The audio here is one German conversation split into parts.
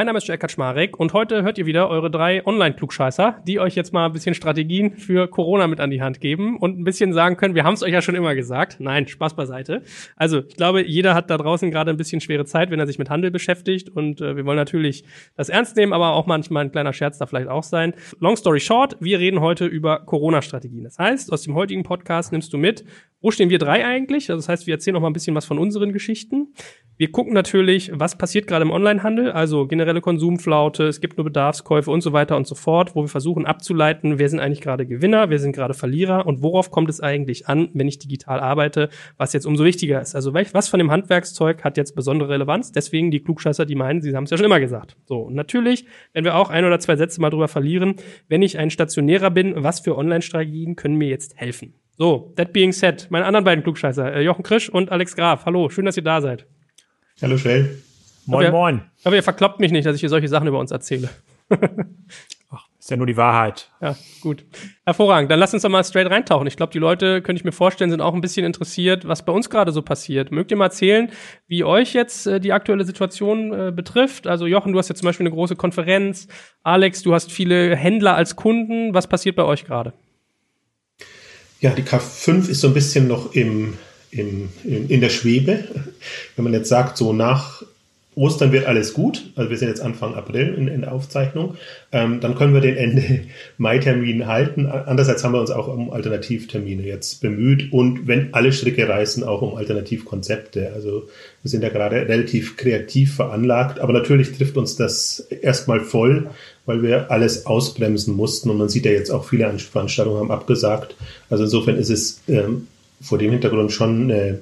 Mein Name ist Jack Kaczmarek und heute hört ihr wieder eure drei Online-Klugscheißer, die euch jetzt mal ein bisschen Strategien für Corona mit an die Hand geben und ein bisschen sagen können, wir haben es euch ja schon immer gesagt. Nein, Spaß beiseite. Also ich glaube, jeder hat da draußen gerade ein bisschen schwere Zeit, wenn er sich mit Handel beschäftigt und äh, wir wollen natürlich das ernst nehmen, aber auch manchmal ein kleiner Scherz da vielleicht auch sein. Long story short, wir reden heute über Corona-Strategien. Das heißt, aus dem heutigen Podcast nimmst du mit, wo stehen wir drei eigentlich? Also das heißt, wir erzählen noch mal ein bisschen was von unseren Geschichten. Wir gucken natürlich, was passiert gerade im Onlinehandel, also generelle Konsumflaute, es gibt nur Bedarfskäufe und so weiter und so fort, wo wir versuchen abzuleiten, wer sind eigentlich gerade Gewinner, wer sind gerade Verlierer und worauf kommt es eigentlich an, wenn ich digital arbeite, was jetzt umso wichtiger ist. Also was von dem Handwerkszeug hat jetzt besondere Relevanz? Deswegen die Klugscheißer, die meinen, sie haben es ja schon immer gesagt. So, und natürlich, wenn wir auch ein oder zwei Sätze mal drüber verlieren, wenn ich ein Stationärer bin, was für Online-Strategien können mir jetzt helfen? So, that being said, meine anderen beiden Klugscheißer, äh, Jochen Krisch und Alex Graf. Hallo, schön, dass ihr da seid. Hallo Schell. Moin, aber, moin. Aber ihr verkloppt mich nicht, dass ich hier solche Sachen über uns erzähle. Ach, ist ja nur die Wahrheit. Ja, gut. Hervorragend. Dann lass uns doch mal straight reintauchen. Ich glaube, die Leute, könnte ich mir vorstellen, sind auch ein bisschen interessiert, was bei uns gerade so passiert. Mögt ihr mal erzählen, wie euch jetzt äh, die aktuelle Situation äh, betrifft? Also Jochen, du hast jetzt zum Beispiel eine große Konferenz. Alex, du hast viele Händler als Kunden. Was passiert bei euch gerade? Ja, die K5 ist so ein bisschen noch im in, in, in der Schwebe. Wenn man jetzt sagt, so nach Ostern wird alles gut, also wir sind jetzt Anfang April in, in der Aufzeichnung, ähm, dann können wir den Ende Mai-Termin halten. Andererseits haben wir uns auch um Alternativtermine jetzt bemüht und wenn alle Stricke reißen, auch um Alternativkonzepte. Also wir sind ja gerade relativ kreativ veranlagt, aber natürlich trifft uns das erstmal voll, weil wir alles ausbremsen mussten und man sieht ja jetzt auch viele Veranstaltungen haben abgesagt. Also insofern ist es ähm, vor dem Hintergrund schon eine,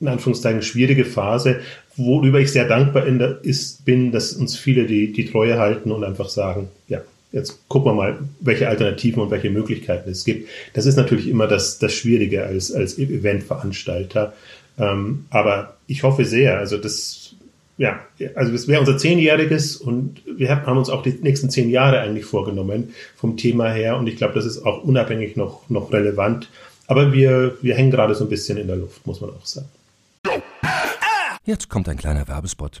in Anführungszeichen, schwierige Phase, worüber ich sehr dankbar der, ist, bin, dass uns viele die, die Treue halten und einfach sagen, ja, jetzt gucken wir mal, welche Alternativen und welche Möglichkeiten es gibt. Das ist natürlich immer das, das Schwierige als, als Eventveranstalter. Ähm, aber ich hoffe sehr, also das, ja, also das wäre unser Zehnjähriges und wir haben uns auch die nächsten zehn Jahre eigentlich vorgenommen vom Thema her und ich glaube, das ist auch unabhängig noch, noch relevant. Aber wir, wir hängen gerade so ein bisschen in der Luft, muss man auch sagen. Jetzt kommt ein kleiner Werbespot.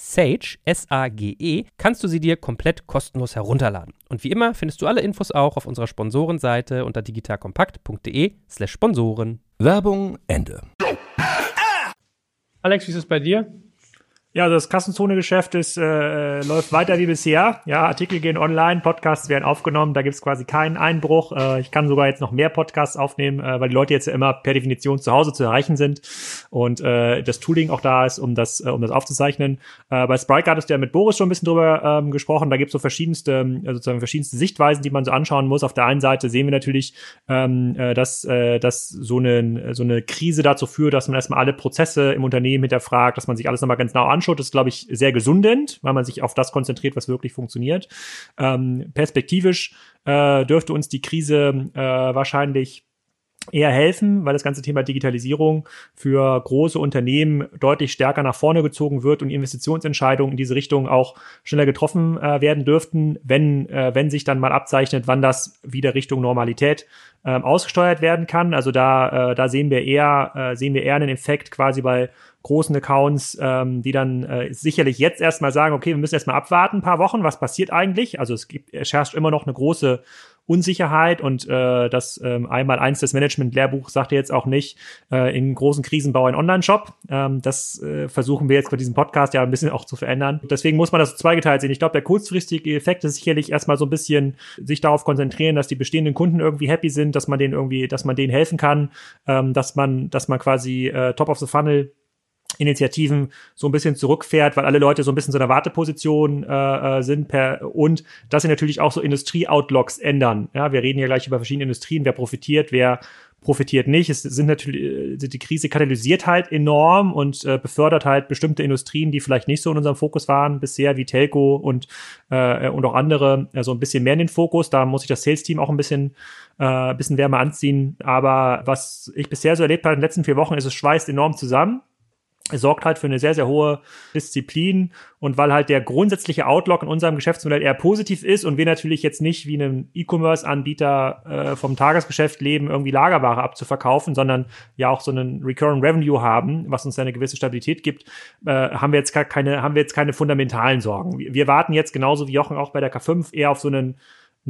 Sage, S-A-G-E, kannst du sie dir komplett kostenlos herunterladen. Und wie immer findest du alle Infos auch auf unserer Sponsorenseite unter digitalkompakt.de slash Sponsoren. Werbung Ende. Alex, wie ist es bei dir? Ja, also das Kassenzone-Geschäft ist, äh, läuft weiter wie bisher. Ja, Artikel gehen online, Podcasts werden aufgenommen, da gibt's quasi keinen Einbruch. Äh, ich kann sogar jetzt noch mehr Podcasts aufnehmen, äh, weil die Leute jetzt ja immer per Definition zu Hause zu erreichen sind und äh, das Tooling auch da ist, um das, äh, um das aufzuzeichnen. Äh, bei Sprite hattest du ja mit Boris schon ein bisschen drüber ähm, gesprochen. Da gibt's so verschiedenste, äh, sozusagen verschiedenste Sichtweisen, die man so anschauen muss. Auf der einen Seite sehen wir natürlich, ähm, äh, dass, äh, dass so eine, so eine Krise dazu führt, dass man erstmal alle Prozesse im Unternehmen hinterfragt, dass man sich alles nochmal ganz genau anschaut anschaut, ist, glaube ich, sehr gesundend, weil man sich auf das konzentriert, was wirklich funktioniert. Ähm, perspektivisch äh, dürfte uns die Krise äh, wahrscheinlich eher helfen, weil das ganze Thema Digitalisierung für große Unternehmen deutlich stärker nach vorne gezogen wird und Investitionsentscheidungen in diese Richtung auch schneller getroffen äh, werden dürften, wenn, äh, wenn sich dann mal abzeichnet, wann das wieder Richtung Normalität äh, ausgesteuert werden kann. Also da, äh, da sehen wir eher, äh, sehen wir eher einen Effekt quasi bei großen Accounts, ähm, die dann äh, sicherlich jetzt erstmal sagen, okay, wir müssen erstmal abwarten, ein paar Wochen, was passiert eigentlich? Also es gibt, es herrscht immer noch eine große Unsicherheit und äh, das ähm, einmal eins des Management-Lehrbuchs sagt jetzt auch nicht, äh, in großen Krisen baue einen Online-Shop. Ähm, das äh, versuchen wir jetzt bei diesem Podcast ja ein bisschen auch zu verändern. Deswegen muss man das zweigeteilt sehen. Ich glaube, der kurzfristige Effekt ist sicherlich erstmal so ein bisschen sich darauf konzentrieren, dass die bestehenden Kunden irgendwie happy sind, dass man denen irgendwie, dass man denen helfen kann, ähm, dass man, dass man quasi äh, top of the funnel Initiativen so ein bisschen zurückfährt, weil alle Leute so ein bisschen so in der Warteposition äh, äh, sind per und dass sie natürlich auch so Industrie-Outlooks ändern. Ja, wir reden ja gleich über verschiedene Industrien, wer profitiert, wer profitiert nicht. Es sind natürlich, äh, die Krise katalysiert halt enorm und äh, befördert halt bestimmte Industrien, die vielleicht nicht so in unserem Fokus waren bisher, wie Telco und, äh, und auch andere, also ein bisschen mehr in den Fokus. Da muss ich das Sales-Team auch ein bisschen, äh, bisschen wärmer anziehen. Aber was ich bisher so erlebt habe in den letzten vier Wochen, ist, es schweißt enorm zusammen es sorgt halt für eine sehr, sehr hohe Disziplin und weil halt der grundsätzliche Outlook in unserem Geschäftsmodell eher positiv ist und wir natürlich jetzt nicht wie einem E-Commerce-Anbieter äh, vom Tagesgeschäft leben, irgendwie Lagerware abzuverkaufen, sondern ja auch so einen Recurring Revenue haben, was uns eine gewisse Stabilität gibt, äh, haben wir jetzt keine, haben wir jetzt keine fundamentalen Sorgen. Wir, wir warten jetzt genauso wie Jochen auch bei der K5 eher auf so einen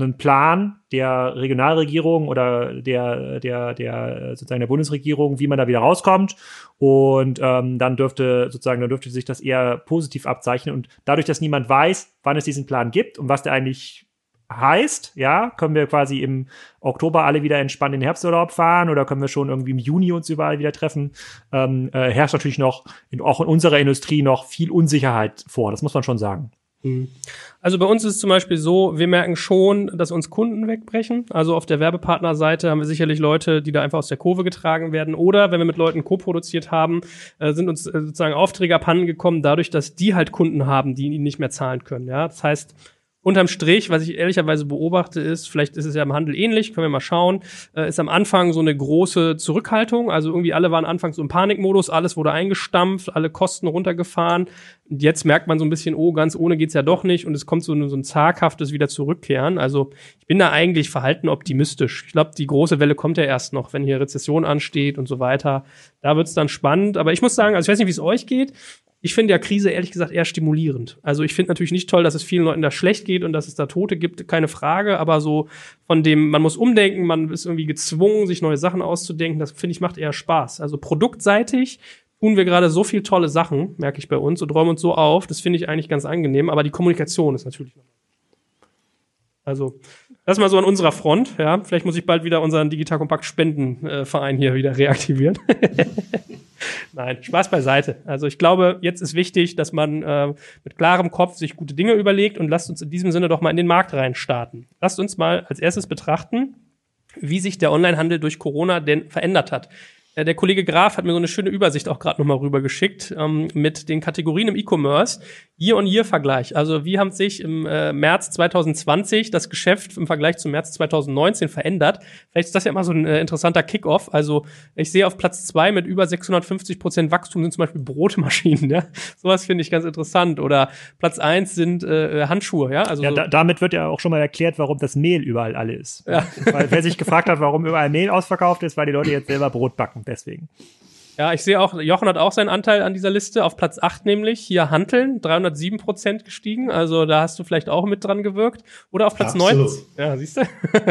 einen Plan der Regionalregierung oder der, der, der sozusagen der Bundesregierung, wie man da wieder rauskommt. Und ähm, dann dürfte sozusagen, dann dürfte sich das eher positiv abzeichnen. Und dadurch, dass niemand weiß, wann es diesen Plan gibt und was der eigentlich heißt, ja, können wir quasi im Oktober alle wieder entspannt in den Herbsturlaub fahren oder können wir schon irgendwie im Juni uns überall wieder treffen, ähm, äh, herrscht natürlich noch in, auch in unserer Industrie noch viel Unsicherheit vor. Das muss man schon sagen. Mhm. Also bei uns ist es zum Beispiel so, wir merken schon, dass uns Kunden wegbrechen. Also auf der Werbepartnerseite haben wir sicherlich Leute, die da einfach aus der Kurve getragen werden. Oder wenn wir mit Leuten co-produziert haben, äh, sind uns äh, sozusagen Aufträge abhanden gekommen, dadurch, dass die halt Kunden haben, die ihnen nicht mehr zahlen können. Ja, das heißt, unterm Strich, was ich ehrlicherweise beobachte, ist, vielleicht ist es ja im Handel ähnlich, können wir mal schauen, äh, ist am Anfang so eine große Zurückhaltung. Also irgendwie alle waren anfangs so im Panikmodus, alles wurde eingestampft, alle Kosten runtergefahren. Und jetzt merkt man so ein bisschen, oh, ganz ohne geht's ja doch nicht und es kommt so, so ein zaghaftes wieder zurückkehren. Also ich bin da eigentlich verhalten optimistisch. Ich glaube, die große Welle kommt ja erst noch, wenn hier Rezession ansteht und so weiter. Da wird's dann spannend. Aber ich muss sagen, also ich weiß nicht, wie es euch geht ich finde ja Krise ehrlich gesagt eher stimulierend. Also ich finde natürlich nicht toll, dass es vielen Leuten da schlecht geht und dass es da Tote gibt, keine Frage, aber so von dem, man muss umdenken, man ist irgendwie gezwungen, sich neue Sachen auszudenken, das finde ich macht eher Spaß. Also produktseitig tun wir gerade so viel tolle Sachen, merke ich bei uns, und räumen uns so auf, das finde ich eigentlich ganz angenehm, aber die Kommunikation ist natürlich noch. Also, das mal so an unserer Front, ja. Vielleicht muss ich bald wieder unseren Digital Kompakt Spendenverein hier wieder reaktivieren. Nein, Spaß beiseite. Also ich glaube, jetzt ist wichtig, dass man äh, mit klarem Kopf sich gute Dinge überlegt und lasst uns in diesem Sinne doch mal in den Markt reinstarten. Lasst uns mal als erstes betrachten, wie sich der Onlinehandel durch Corona denn verändert hat. Äh, der Kollege Graf hat mir so eine schöne Übersicht auch gerade nochmal rübergeschickt ähm, mit den Kategorien im E-Commerce. Year-on-Year-Vergleich. Also wie haben sich im äh, März 2020 das Geschäft im Vergleich zum März 2019 verändert? Vielleicht ist das ja mal so ein äh, interessanter Kickoff. Also ich sehe auf Platz zwei mit über 650 Prozent Wachstum sind zum Beispiel Brotmaschinen. Ja? Sowas finde ich ganz interessant. Oder Platz eins sind äh, Handschuhe. Ja, also ja, so da, damit wird ja auch schon mal erklärt, warum das Mehl überall alle ist. Ja. Weil wer sich gefragt hat, warum überall Mehl ausverkauft ist, weil die Leute jetzt selber Brot backen deswegen. Ja, ich sehe auch, Jochen hat auch seinen Anteil an dieser Liste, auf Platz 8 nämlich, hier Hanteln, 307 Prozent gestiegen, also da hast du vielleicht auch mit dran gewirkt. Oder auf Platz ja, 90, ja, siehst du?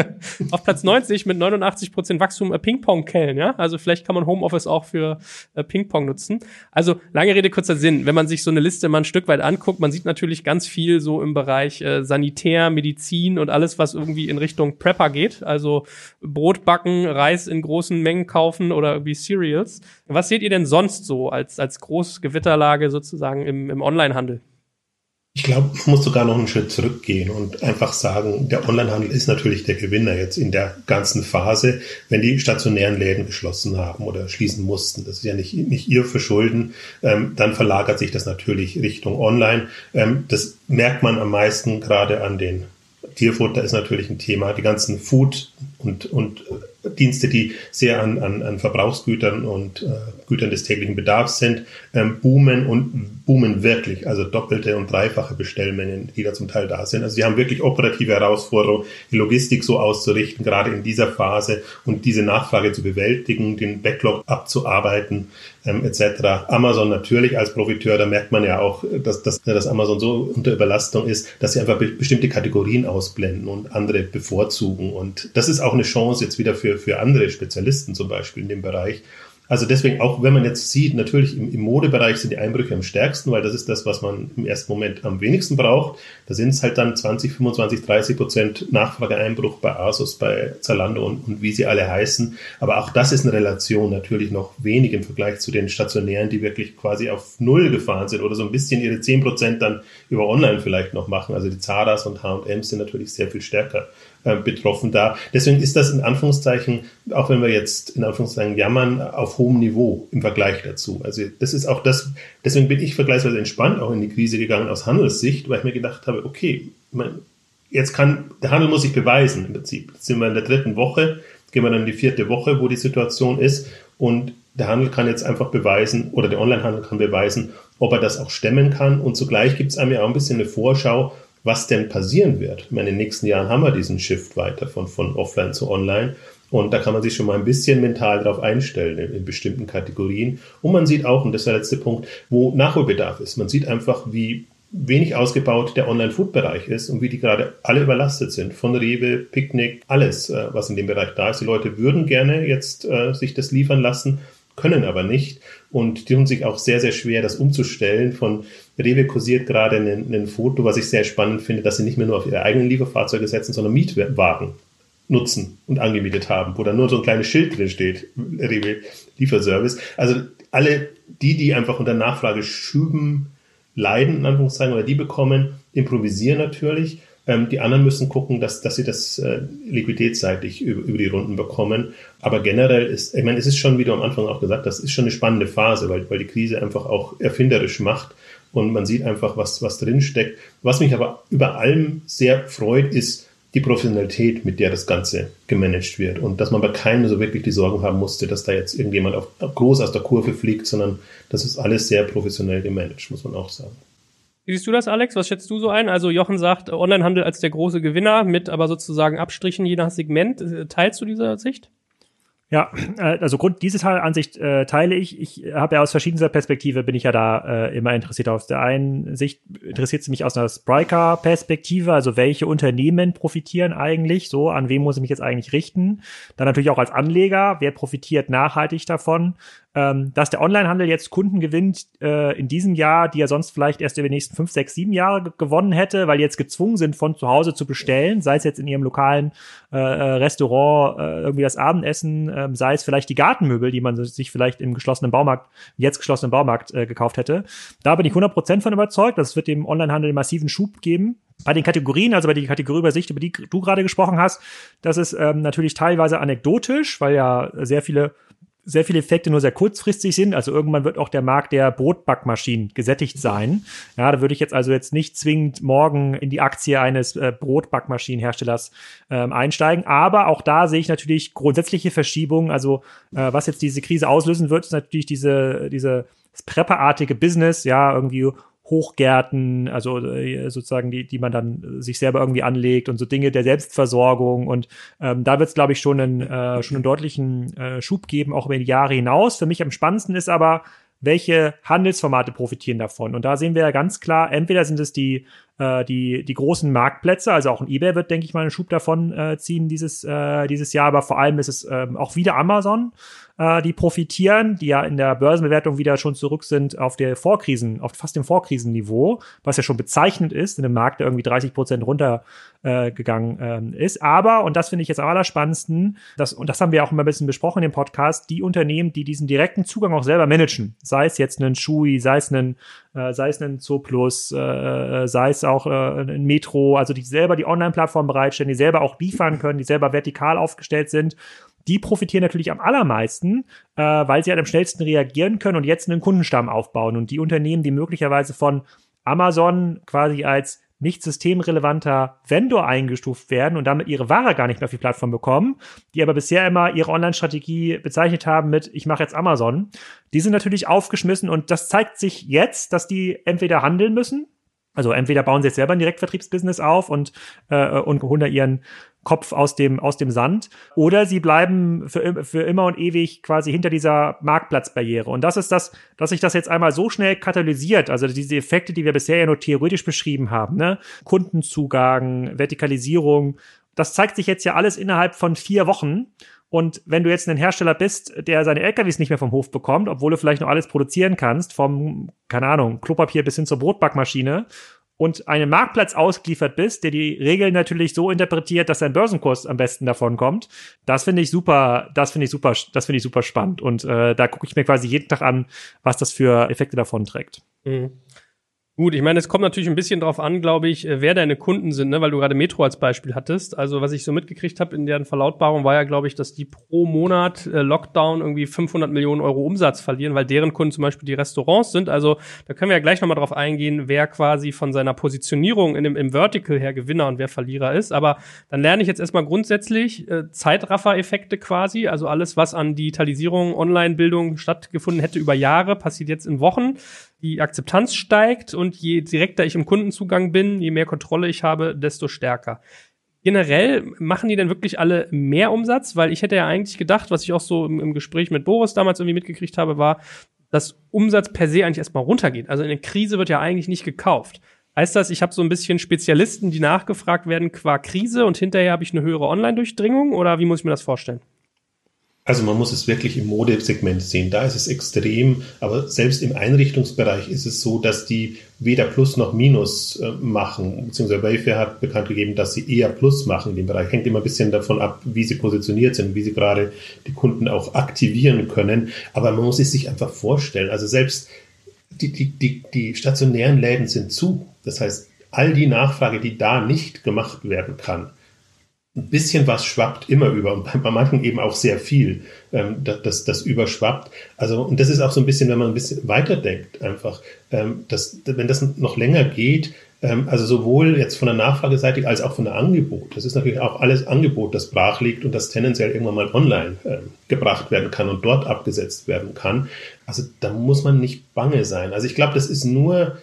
auf Platz 90 mit 89 Prozent Wachstum äh, Ping-Pong-Kellen, ja, also vielleicht kann man Homeoffice auch für äh, Ping-Pong nutzen. Also, lange Rede, kurzer Sinn, wenn man sich so eine Liste mal ein Stück weit anguckt, man sieht natürlich ganz viel so im Bereich äh, Sanitär, Medizin und alles, was irgendwie in Richtung Prepper geht, also Brot backen, Reis in großen Mengen kaufen oder irgendwie Cereals. Was seht ihr denn sonst so als, als Großgewitterlage sozusagen im, im Onlinehandel? Ich glaube, man muss sogar noch einen Schritt zurückgehen und einfach sagen, der Onlinehandel ist natürlich der Gewinner jetzt in der ganzen Phase, wenn die stationären Läden geschlossen haben oder schließen mussten. Das ist ja nicht, nicht ihr Verschulden. Ähm, dann verlagert sich das natürlich Richtung Online. Ähm, das merkt man am meisten gerade an den Tierfutter ist natürlich ein Thema. Die ganzen Food und, und Dienste, die sehr an, an, an Verbrauchsgütern und äh, Gütern des täglichen Bedarfs sind, ähm, boomen und boomen wirklich. Also doppelte und dreifache Bestellmengen, die da zum Teil da sind. Also sie haben wirklich operative Herausforderungen, die Logistik so auszurichten, gerade in dieser Phase und diese Nachfrage zu bewältigen, den Backlog abzuarbeiten ähm, etc. Amazon natürlich als Profiteur, da merkt man ja auch, dass, dass, dass Amazon so unter Überlastung ist, dass sie einfach be bestimmte Kategorien ausblenden und andere bevorzugen. Und das ist auch eine Chance jetzt wieder für, für andere Spezialisten zum Beispiel in dem Bereich, also deswegen, auch wenn man jetzt sieht, natürlich im, im, Modebereich sind die Einbrüche am stärksten, weil das ist das, was man im ersten Moment am wenigsten braucht. Da sind es halt dann 20, 25, 30 Prozent Nachfrageeinbruch bei Asus, bei Zalando und, und wie sie alle heißen. Aber auch das ist eine Relation natürlich noch wenig im Vergleich zu den stationären, die wirklich quasi auf Null gefahren sind oder so ein bisschen ihre 10 Prozent dann über Online vielleicht noch machen. Also die Zaras und H&M's sind natürlich sehr viel stärker äh, betroffen da. Deswegen ist das in Anführungszeichen, auch wenn wir jetzt in Anführungszeichen jammern, auf hohem Niveau im Vergleich dazu. Also das ist auch das, deswegen bin ich vergleichsweise entspannt auch in die Krise gegangen aus Handelssicht, weil ich mir gedacht habe, okay, man, jetzt kann, der Handel muss sich beweisen im Prinzip. Jetzt sind wir in der dritten Woche, gehen wir dann in die vierte Woche, wo die Situation ist und der Handel kann jetzt einfach beweisen oder der Onlinehandel kann beweisen, ob er das auch stemmen kann und zugleich gibt es einem ja auch ein bisschen eine Vorschau, was denn passieren wird. In den nächsten Jahren haben wir diesen Shift weiter von, von offline zu online. Und da kann man sich schon mal ein bisschen mental darauf einstellen in, in, bestimmten Kategorien. Und man sieht auch, und das ist der letzte Punkt, wo Nachholbedarf ist. Man sieht einfach, wie wenig ausgebaut der Online-Food-Bereich ist und wie die gerade alle überlastet sind. Von Rewe, Picknick, alles, äh, was in dem Bereich da ist. Die Leute würden gerne jetzt äh, sich das liefern lassen, können aber nicht und die tun sich auch sehr, sehr schwer, das umzustellen. Von Rewe kursiert gerade ein, ein Foto, was ich sehr spannend finde, dass sie nicht mehr nur auf ihre eigenen Lieferfahrzeuge setzen, sondern Mietwagen nutzen und angemietet haben, wo dann nur so ein kleines Schild drin steht, Rewe Lieferservice. Also alle die, die einfach unter Nachfrage schüben, leiden, in Anführungszeichen, oder die bekommen, improvisieren natürlich ähm, die anderen müssen gucken, dass, dass sie das äh, liquiditätsseitig über, über die Runden bekommen. Aber generell ist, ich meine, es ist schon, wie du am Anfang auch gesagt hast, ist schon eine spannende Phase, weil, weil die Krise einfach auch erfinderisch macht und man sieht einfach, was, was drinsteckt. Was mich aber über allem sehr freut, ist die Professionalität, mit der das Ganze gemanagt wird und dass man bei keinem so wirklich die Sorgen haben musste, dass da jetzt irgendjemand auf, groß aus der Kurve fliegt, sondern das ist alles sehr professionell gemanagt, muss man auch sagen. Wie siehst du das, Alex? Was schätzt du so ein? Also Jochen sagt Onlinehandel als der große Gewinner mit aber sozusagen Abstrichen je nach Segment. Äh, teilst du diese Sicht? Ja, äh, also Grund diese Ansicht äh, teile ich. Ich habe ja aus verschiedenster Perspektive bin ich ja da äh, immer interessiert. Aus der einen Sicht interessiert es mich aus einer Spriker-Perspektive, also welche Unternehmen profitieren eigentlich, so an wem muss ich mich jetzt eigentlich richten. Dann natürlich auch als Anleger, wer profitiert nachhaltig davon ähm, dass der Onlinehandel jetzt Kunden gewinnt äh, in diesem Jahr, die er sonst vielleicht erst über die nächsten fünf, sechs, sieben Jahre gewonnen hätte, weil die jetzt gezwungen sind, von zu Hause zu bestellen, sei es jetzt in ihrem lokalen äh, äh, Restaurant äh, irgendwie das Abendessen, äh, sei es vielleicht die Gartenmöbel, die man sich vielleicht im geschlossenen Baumarkt, jetzt geschlossenen Baumarkt äh, gekauft hätte. Da bin ich 100% von überzeugt, das wird dem Onlinehandel massiven Schub geben. Bei den Kategorien, also bei der Kategorieübersicht, über die du gerade gesprochen hast, das ist ähm, natürlich teilweise anekdotisch, weil ja sehr viele sehr viele Effekte nur sehr kurzfristig sind. Also irgendwann wird auch der Markt der Brotbackmaschinen gesättigt sein. Ja, da würde ich jetzt also jetzt nicht zwingend morgen in die Aktie eines äh, Brotbackmaschinenherstellers ähm, einsteigen. Aber auch da sehe ich natürlich grundsätzliche Verschiebungen. Also äh, was jetzt diese Krise auslösen wird, ist natürlich diese, diese prepperartige Business, ja, irgendwie Hochgärten, also äh, sozusagen die, die man dann sich selber irgendwie anlegt und so Dinge der Selbstversorgung und ähm, da wird es glaube ich schon einen äh, schon einen deutlichen äh, Schub geben auch über die Jahre hinaus. Für mich am spannendsten ist aber welche Handelsformate profitieren davon? Und da sehen wir ja ganz klar, entweder sind es die, äh, die, die großen Marktplätze, also auch ein eBay wird, denke ich mal, einen Schub davon äh, ziehen dieses, äh, dieses Jahr, aber vor allem ist es ähm, auch wieder Amazon, äh, die profitieren, die ja in der Börsenbewertung wieder schon zurück sind auf der Vorkrisen, auf fast dem Vorkrisenniveau, was ja schon bezeichnend ist in einem Markt, der irgendwie 30 Prozent runtergegangen äh, ähm, ist. Aber, und das finde ich jetzt am allerspannendsten, das, und das haben wir auch immer ein bisschen besprochen im Podcast, die Unternehmen, die diesen direkten Zugang auch selber managen, sei es jetzt ein Shui, sei es ein äh, sei es ein Zooplus, äh, sei es auch äh, ein Metro, also die selber die Online-Plattform bereitstellen, die selber auch liefern können, die selber vertikal aufgestellt sind die profitieren natürlich am allermeisten, äh, weil sie halt am schnellsten reagieren können und jetzt einen Kundenstamm aufbauen. Und die Unternehmen, die möglicherweise von Amazon quasi als nicht systemrelevanter Vendor eingestuft werden und damit ihre Ware gar nicht mehr auf die Plattform bekommen, die aber bisher immer ihre Online-Strategie bezeichnet haben mit, ich mache jetzt Amazon, die sind natürlich aufgeschmissen und das zeigt sich jetzt, dass die entweder handeln müssen, also entweder bauen sie jetzt selber ein Direktvertriebsbusiness auf und, äh, und holen da ihren Kopf aus dem, aus dem Sand. Oder sie bleiben für, für immer und ewig quasi hinter dieser Marktplatzbarriere. Und das ist das, dass sich das jetzt einmal so schnell katalysiert, also diese Effekte, die wir bisher ja nur theoretisch beschrieben haben, ne? Kundenzugang, Vertikalisierung, das zeigt sich jetzt ja alles innerhalb von vier Wochen. Und wenn du jetzt ein Hersteller bist, der seine LKWs nicht mehr vom Hof bekommt, obwohl du vielleicht noch alles produzieren kannst, vom, keine Ahnung, Klopapier bis hin zur Brotbackmaschine und einem Marktplatz ausgeliefert bist, der die Regeln natürlich so interpretiert, dass dein Börsenkurs am besten davon kommt, das finde ich super, das finde ich super, das finde ich super spannend. Und äh, da gucke ich mir quasi jeden Tag an, was das für Effekte davon trägt. Mhm. Gut, ich meine, es kommt natürlich ein bisschen drauf an, glaube ich, äh, wer deine Kunden sind, ne? weil du gerade Metro als Beispiel hattest. Also was ich so mitgekriegt habe in deren Verlautbarung war ja, glaube ich, dass die pro Monat äh, Lockdown irgendwie 500 Millionen Euro Umsatz verlieren, weil deren Kunden zum Beispiel die Restaurants sind. Also da können wir ja gleich nochmal drauf eingehen, wer quasi von seiner Positionierung in dem, im Vertical her Gewinner und wer Verlierer ist. Aber dann lerne ich jetzt erstmal grundsätzlich äh, Zeitraffer-Effekte quasi. Also alles, was an Digitalisierung, Online-Bildung stattgefunden hätte über Jahre, passiert jetzt in Wochen die Akzeptanz steigt und je direkter ich im Kundenzugang bin, je mehr Kontrolle ich habe, desto stärker. Generell machen die denn wirklich alle mehr Umsatz? Weil ich hätte ja eigentlich gedacht, was ich auch so im, im Gespräch mit Boris damals irgendwie mitgekriegt habe, war, dass Umsatz per se eigentlich erstmal runtergeht. Also in der Krise wird ja eigentlich nicht gekauft. Heißt das, ich habe so ein bisschen Spezialisten, die nachgefragt werden qua Krise und hinterher habe ich eine höhere Online-Durchdringung oder wie muss ich mir das vorstellen? Also man muss es wirklich im Modesegment sehen. Da ist es extrem, aber selbst im Einrichtungsbereich ist es so, dass die weder Plus noch Minus äh, machen. Beziehungsweise Wayfair hat bekannt gegeben, dass sie eher Plus machen in dem Bereich. Hängt immer ein bisschen davon ab, wie sie positioniert sind, wie sie gerade die Kunden auch aktivieren können. Aber man muss es sich einfach vorstellen. Also selbst die, die, die, die stationären Läden sind zu. Das heißt, all die Nachfrage, die da nicht gemacht werden kann, ein bisschen was schwappt immer über und bei manchen eben auch sehr viel, ähm, das, das überschwappt. Also, und das ist auch so ein bisschen, wenn man ein bisschen weiterdenkt, einfach, ähm, dass, wenn das noch länger geht, ähm, also sowohl jetzt von der Nachfrageseite als auch von der Angebot. Das ist natürlich auch alles Angebot, das brach liegt und das tendenziell irgendwann mal online ähm, gebracht werden kann und dort abgesetzt werden kann. Also da muss man nicht bange sein. Also ich glaube, das ist nur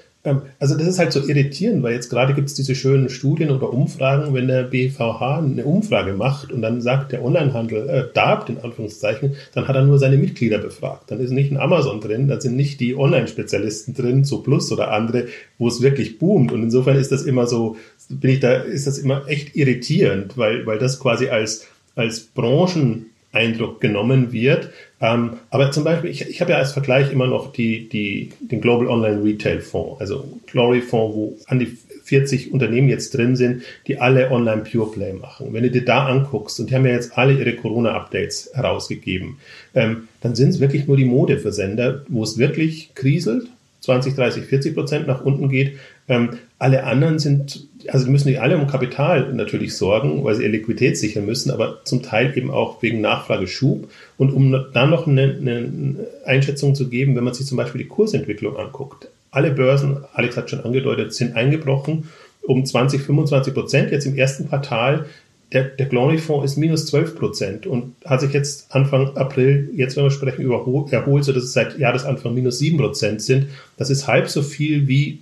also das ist halt so irritierend, weil jetzt gerade gibt es diese schönen Studien oder Umfragen, wenn der BVH eine Umfrage macht und dann sagt der Onlinehandel äh, darf, in Anführungszeichen, dann hat er nur seine Mitglieder befragt. Dann ist nicht ein Amazon drin, dann sind nicht die Online-Spezialisten drin, so Plus oder andere, wo es wirklich boomt. Und insofern ist das immer so, bin ich da, ist das immer echt irritierend, weil, weil das quasi als, als Branchen Eindruck genommen wird. Ähm, aber zum Beispiel, ich, ich habe ja als Vergleich immer noch die, die, den Global Online Retail Fonds, also Glory Fonds, wo an die 40 Unternehmen jetzt drin sind, die alle Online Pure Play machen. Wenn du dir da anguckst, und die haben ja jetzt alle ihre Corona-Updates herausgegeben, ähm, dann sind es wirklich nur die Modeversender, wo es wirklich kriselt, 20, 30, 40 Prozent nach unten geht. Ähm, alle anderen sind, also müssen nicht alle um Kapital natürlich sorgen, weil sie ihre Liquidität sichern müssen, aber zum Teil eben auch wegen Nachfrageschub. Und um dann noch eine, eine Einschätzung zu geben, wenn man sich zum Beispiel die Kursentwicklung anguckt. Alle Börsen, Alex hat schon angedeutet, sind eingebrochen um 20, 25 Prozent jetzt im ersten Quartal der, der Glory-Fonds ist minus 12 Prozent und hat sich jetzt Anfang April, jetzt wenn wir sprechen, überholt, erholt, sodass es seit Jahresanfang minus 7 Prozent sind. Das ist halb so viel wie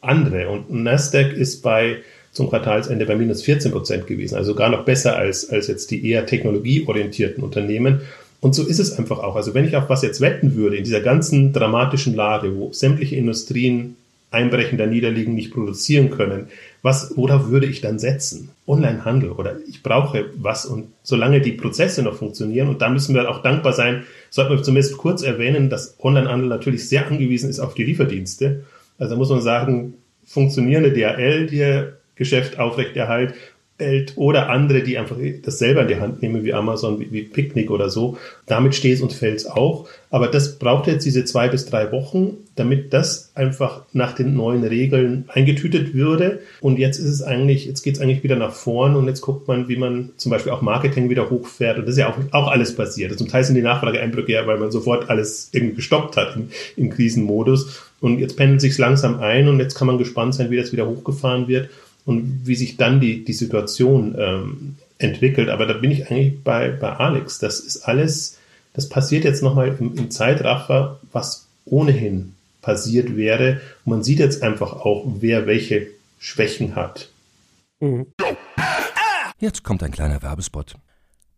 andere. Und Nasdaq ist bei zum Quartalsende bei minus 14 Prozent gewesen, also sogar noch besser als, als jetzt die eher technologieorientierten Unternehmen. Und so ist es einfach auch. Also wenn ich auf was jetzt wetten würde, in dieser ganzen dramatischen Lage, wo sämtliche Industrien einbrechen, da niederliegen, nicht produzieren können, was, worauf würde ich dann setzen? Onlinehandel oder ich brauche was und solange die Prozesse noch funktionieren und da müssen wir auch dankbar sein, sollten wir zumindest kurz erwähnen, dass Onlinehandel natürlich sehr angewiesen ist auf die Lieferdienste. Also muss man sagen, funktionierende DHL, die Geschäft aufrechterhalt hält oder andere, die einfach das selber in die Hand nehmen, wie Amazon, wie, wie Picknick oder so. Damit steht und fällt auch. Aber das braucht jetzt diese zwei bis drei Wochen, damit das einfach nach den neuen Regeln eingetütet würde. Und jetzt ist es eigentlich, jetzt geht es eigentlich wieder nach vorn und jetzt guckt man, wie man zum Beispiel auch Marketing wieder hochfährt. Und das ist ja auch, auch alles passiert. Zum Teil sind die Nachfrageeinbrüche ja, weil man sofort alles irgendwie gestoppt hat im, im Krisenmodus. Und jetzt pendelt sich langsam ein und jetzt kann man gespannt sein, wie das wieder hochgefahren wird und wie sich dann die, die Situation ähm, entwickelt. Aber da bin ich eigentlich bei, bei Alex. Das ist alles, das passiert jetzt nochmal im, im Zeitraffer, was ohnehin passiert wäre. Und man sieht jetzt einfach auch, wer welche Schwächen hat. Jetzt kommt ein kleiner Werbespot.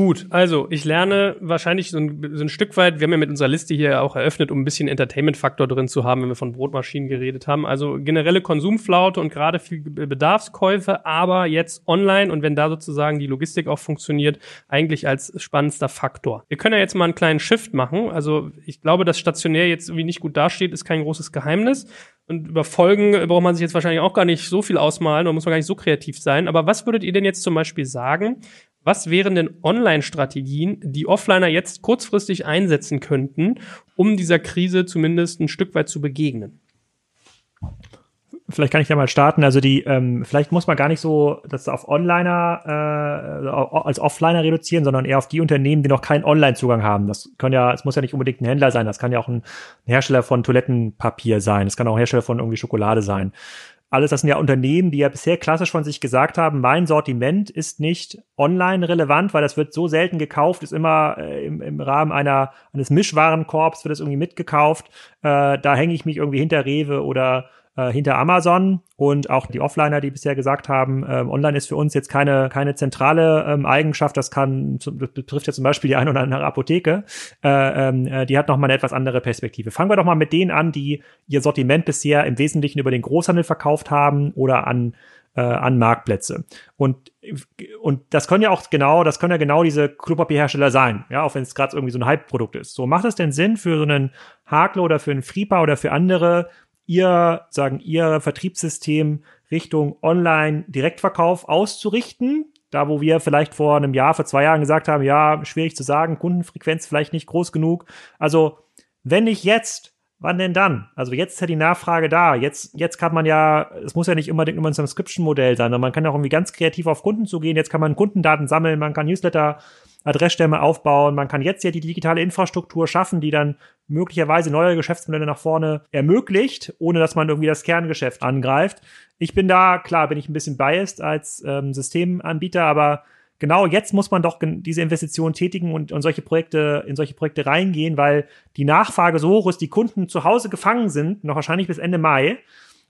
Gut, also ich lerne wahrscheinlich so ein, so ein, Stück weit, wir haben ja mit unserer Liste hier auch eröffnet, um ein bisschen Entertainment-Faktor drin zu haben, wenn wir von Brotmaschinen geredet haben. Also generelle Konsumflaute und gerade viel Bedarfskäufe, aber jetzt online und wenn da sozusagen die Logistik auch funktioniert, eigentlich als spannendster Faktor. Wir können ja jetzt mal einen kleinen Shift machen. Also ich glaube, dass stationär jetzt irgendwie nicht gut dasteht, ist kein großes Geheimnis. Und über Folgen braucht man sich jetzt wahrscheinlich auch gar nicht so viel ausmalen und muss man gar nicht so kreativ sein. Aber was würdet ihr denn jetzt zum Beispiel sagen, was wären denn Online-Strategien, die Offliner jetzt kurzfristig einsetzen könnten, um dieser Krise zumindest ein Stück weit zu begegnen? Vielleicht kann ich ja mal starten. Also die, ähm, vielleicht muss man gar nicht so das auf Onliner äh, als Offliner reduzieren, sondern eher auf die Unternehmen, die noch keinen Online-Zugang haben. Das kann ja, es muss ja nicht unbedingt ein Händler sein, das kann ja auch ein Hersteller von Toilettenpapier sein, es kann auch ein Hersteller von irgendwie Schokolade sein alles, das sind ja Unternehmen, die ja bisher klassisch von sich gesagt haben, mein Sortiment ist nicht online relevant, weil das wird so selten gekauft, ist immer äh, im, im Rahmen einer, eines Mischwarenkorbs wird das irgendwie mitgekauft. Äh, da hänge ich mich irgendwie hinter Rewe oder äh, hinter Amazon und auch die Offliner, die bisher gesagt haben, äh, online ist für uns jetzt keine, keine zentrale ähm, Eigenschaft, das kann, das betrifft ja zum Beispiel die eine oder andere Apotheke, äh, ähm, äh, die hat nochmal eine etwas andere Perspektive. Fangen wir doch mal mit denen an, die ihr Sortiment bisher im Wesentlichen über den Großhandel verkauft haben oder an äh, an Marktplätze. Und, und das können ja auch genau, das können ja genau diese Klopapierhersteller sein, ja, auch wenn es gerade irgendwie so ein Hype-Produkt ist. So, macht es denn Sinn für so einen Hakler oder für einen Fripa oder für andere ihr, sagen, ihr Vertriebssystem Richtung Online-Direktverkauf auszurichten. Da, wo wir vielleicht vor einem Jahr, vor zwei Jahren gesagt haben, ja, schwierig zu sagen, Kundenfrequenz vielleicht nicht groß genug. Also, wenn nicht jetzt, wann denn dann? Also jetzt ist ja die Nachfrage da. Jetzt, jetzt kann man ja, es muss ja nicht immer ein Subscription-Modell sein, sondern man kann ja auch irgendwie ganz kreativ auf Kunden zugehen. Jetzt kann man Kundendaten sammeln, man kann Newsletter Adressstämme aufbauen. Man kann jetzt ja die digitale Infrastruktur schaffen, die dann möglicherweise neue Geschäftsmodelle nach vorne ermöglicht, ohne dass man irgendwie das Kerngeschäft angreift. Ich bin da, klar, bin ich ein bisschen biased als ähm, Systemanbieter, aber genau jetzt muss man doch diese Investition tätigen und, und solche Projekte, in solche Projekte reingehen, weil die Nachfrage so hoch ist, die Kunden zu Hause gefangen sind, noch wahrscheinlich bis Ende Mai.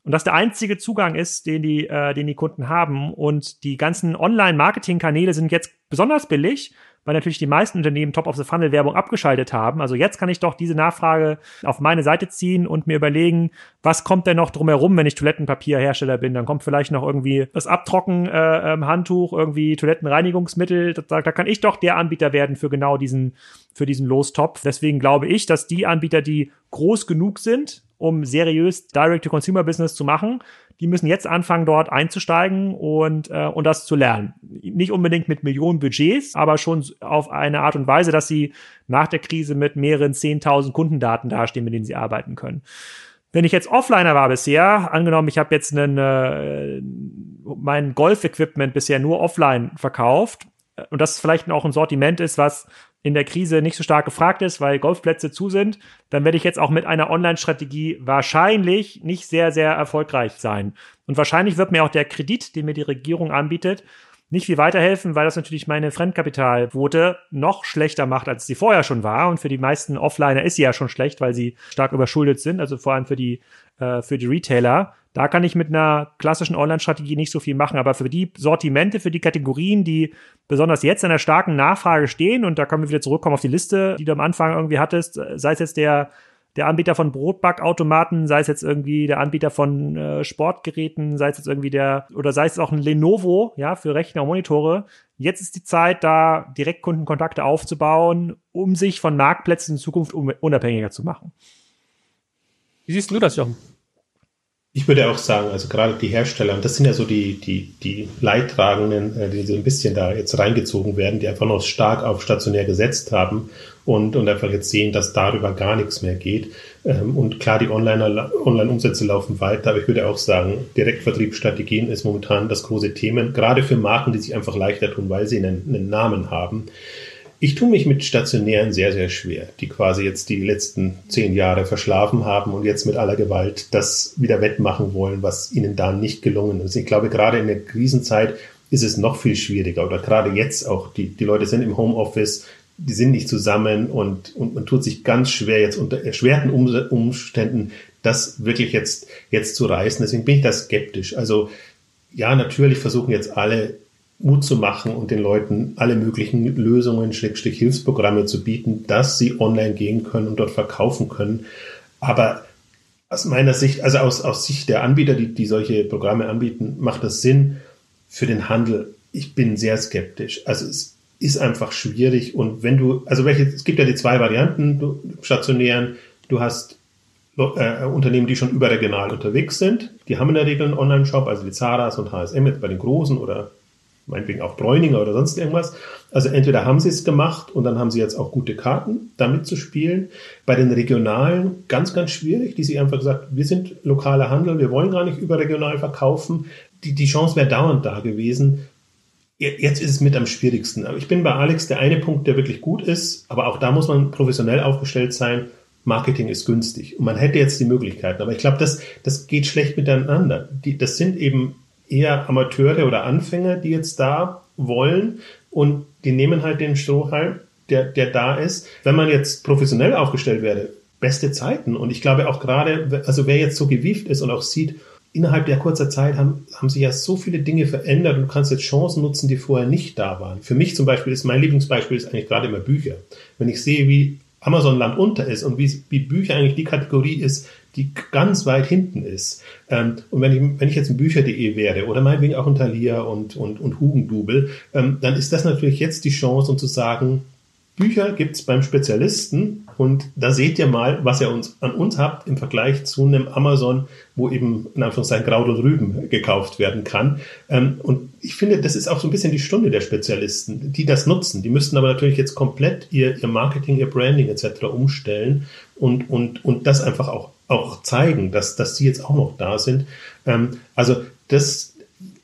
Und das der einzige Zugang ist, den die, äh, den die Kunden haben. Und die ganzen Online-Marketing-Kanäle sind jetzt besonders billig weil natürlich die meisten Unternehmen Top-of-the-Funnel-Werbung abgeschaltet haben. Also jetzt kann ich doch diese Nachfrage auf meine Seite ziehen und mir überlegen, was kommt denn noch drumherum, wenn ich Toilettenpapierhersteller bin? Dann kommt vielleicht noch irgendwie das Abtrocken-Handtuch, äh, ähm, irgendwie Toilettenreinigungsmittel. Da, da kann ich doch der Anbieter werden für genau diesen, für diesen Lostopf. Deswegen glaube ich, dass die Anbieter, die groß genug sind, um seriös Direct-to-Consumer-Business zu machen, die müssen jetzt anfangen, dort einzusteigen und, äh, und das zu lernen. Nicht unbedingt mit Millionen Budgets, aber schon auf eine Art und Weise, dass sie nach der Krise mit mehreren 10.000 Kundendaten dastehen, mit denen sie arbeiten können. Wenn ich jetzt Offliner war bisher, angenommen, ich habe jetzt einen, äh, mein Golf-Equipment bisher nur offline verkauft äh, und das vielleicht auch ein Sortiment ist, was in der Krise nicht so stark gefragt ist, weil Golfplätze zu sind, dann werde ich jetzt auch mit einer Online-Strategie wahrscheinlich nicht sehr, sehr erfolgreich sein. Und wahrscheinlich wird mir auch der Kredit, den mir die Regierung anbietet, nicht viel weiterhelfen, weil das natürlich meine Fremdkapitalquote noch schlechter macht, als sie vorher schon war. Und für die meisten Offliner ist sie ja schon schlecht, weil sie stark überschuldet sind, also vor allem für die, äh, für die Retailer. Da kann ich mit einer klassischen Online-Strategie nicht so viel machen, aber für die Sortimente, für die Kategorien, die besonders jetzt in der starken Nachfrage stehen, und da können wir wieder zurückkommen auf die Liste, die du am Anfang irgendwie hattest, sei es jetzt der der Anbieter von Brotbackautomaten, sei es jetzt irgendwie der Anbieter von äh, Sportgeräten, sei es jetzt irgendwie der, oder sei es auch ein Lenovo, ja, für Rechner und Monitore. Jetzt ist die Zeit, da Direktkundenkontakte aufzubauen, um sich von Marktplätzen in Zukunft unabhängiger zu machen. Wie siehst du das, Jochen? Ich würde auch sagen, also gerade die Hersteller, und das sind ja so die, die, die Leidtragenden, äh, die so ein bisschen da jetzt reingezogen werden, die einfach noch stark auf stationär gesetzt haben und, und einfach jetzt sehen, dass darüber gar nichts mehr geht. Ähm, und klar, die Online-Umsätze laufen weiter, aber ich würde auch sagen, Direktvertriebsstrategien ist momentan das große Thema, gerade für Marken, die sich einfach leichter tun, weil sie einen, einen Namen haben. Ich tue mich mit Stationären sehr, sehr schwer, die quasi jetzt die letzten zehn Jahre verschlafen haben und jetzt mit aller Gewalt das wieder wettmachen wollen, was ihnen da nicht gelungen ist. Ich glaube, gerade in der Krisenzeit ist es noch viel schwieriger oder gerade jetzt auch, die, die Leute sind im Homeoffice, die sind nicht zusammen und, und man tut sich ganz schwer jetzt unter erschwerten Umständen das wirklich jetzt, jetzt zu reißen. Deswegen bin ich da skeptisch. Also ja, natürlich versuchen jetzt alle Mut zu machen und den Leuten alle möglichen Lösungen, Schrägstrich Hilfsprogramme zu bieten, dass sie online gehen können und dort verkaufen können. Aber aus meiner Sicht, also aus, aus Sicht der Anbieter, die, die solche Programme anbieten, macht das Sinn für den Handel. Ich bin sehr skeptisch. Also es ist einfach schwierig. Und wenn du, also welche, es gibt ja die zwei Varianten, du, stationären, du hast äh, Unternehmen, die schon überregional unterwegs sind, die haben in der Regel einen Online-Shop, also wie Zaras und HSM jetzt bei den Großen oder meinetwegen auch Bräuninger oder sonst irgendwas. Also entweder haben sie es gemacht und dann haben sie jetzt auch gute Karten, damit zu spielen. Bei den Regionalen ganz, ganz schwierig, die sich einfach gesagt, wir sind lokaler Handel, wir wollen gar nicht überregional verkaufen. Die, die Chance wäre dauernd da gewesen. Jetzt ist es mit am schwierigsten. Aber ich bin bei Alex der eine Punkt, der wirklich gut ist, aber auch da muss man professionell aufgestellt sein. Marketing ist günstig und man hätte jetzt die Möglichkeiten, aber ich glaube, das, das geht schlecht miteinander. Die, das sind eben eher Amateure oder Anfänger, die jetzt da wollen und die nehmen halt den Strohhalm, der, der da ist. Wenn man jetzt professionell aufgestellt wäre, beste Zeiten. Und ich glaube auch gerade, also wer jetzt so gewieft ist und auch sieht, innerhalb der kurzer Zeit haben, haben sich ja so viele Dinge verändert und du kannst jetzt Chancen nutzen, die vorher nicht da waren. Für mich zum Beispiel ist mein Lieblingsbeispiel ist eigentlich gerade immer Bücher. Wenn ich sehe, wie Amazon Land unter ist und wie, wie Bücher eigentlich die Kategorie ist, die ganz weit hinten ist. Ähm, und wenn ich, wenn ich jetzt ein Bücher.de wäre oder meinetwegen auch ein Thalia und, und, und Hugendubel, ähm, dann ist das natürlich jetzt die Chance, um zu sagen, Bücher gibt's beim Spezialisten und da seht ihr mal, was ihr uns, an uns habt im Vergleich zu einem Amazon, wo eben in Anführungszeichen Kraut und Rüben gekauft werden kann. Ähm, und ich finde, das ist auch so ein bisschen die Stunde der Spezialisten, die das nutzen. Die müssten aber natürlich jetzt komplett ihr, ihr Marketing, ihr Branding etc. umstellen und, und, und das einfach auch, auch zeigen, dass, dass sie jetzt auch noch da sind. Ähm, also das,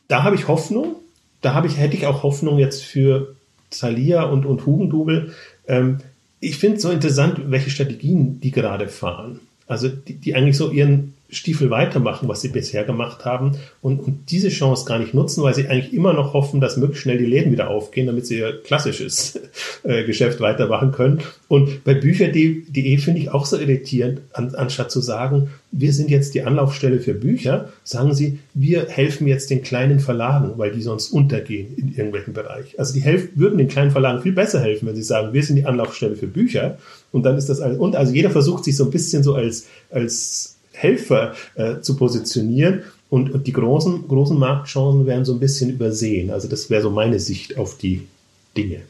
da habe ich Hoffnung. Da habe ich, hätte ich auch Hoffnung jetzt für Thalia und, und Hugendubel. Ähm, ich finde es so interessant, welche Strategien die gerade fahren. Also die, die eigentlich so ihren Stiefel weitermachen, was sie bisher gemacht haben und, und diese Chance gar nicht nutzen, weil sie eigentlich immer noch hoffen, dass möglichst schnell die Läden wieder aufgehen, damit sie ihr klassisches äh, Geschäft weitermachen können. Und bei Bücher.de finde ich auch so irritierend, an, anstatt zu sagen, wir sind jetzt die Anlaufstelle für Bücher, sagen sie, wir helfen jetzt den kleinen Verlagen, weil die sonst untergehen in irgendwelchen Bereich. Also die helfen, würden den kleinen Verlagen viel besser helfen, wenn sie sagen, wir sind die Anlaufstelle für Bücher. Und dann ist das alles, und also jeder versucht sich so ein bisschen so als, als Helfer äh, zu positionieren. Und, und die großen, großen Marktchancen werden so ein bisschen übersehen. Also das wäre so meine Sicht auf die Dinge.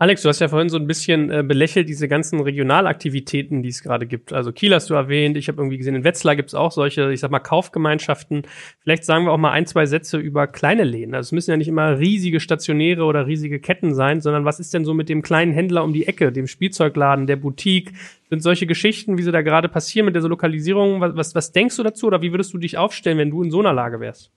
Alex, du hast ja vorhin so ein bisschen äh, belächelt diese ganzen Regionalaktivitäten, die es gerade gibt. Also Kiel hast du erwähnt, ich habe irgendwie gesehen, in Wetzlar gibt es auch solche, ich sag mal, Kaufgemeinschaften. Vielleicht sagen wir auch mal ein, zwei Sätze über kleine Läden. Also es müssen ja nicht immer riesige stationäre oder riesige Ketten sein, sondern was ist denn so mit dem kleinen Händler um die Ecke, dem Spielzeugladen, der Boutique? Sind solche Geschichten, wie sie da gerade passieren mit der Lokalisierung, was, was, was denkst du dazu oder wie würdest du dich aufstellen, wenn du in so einer Lage wärst?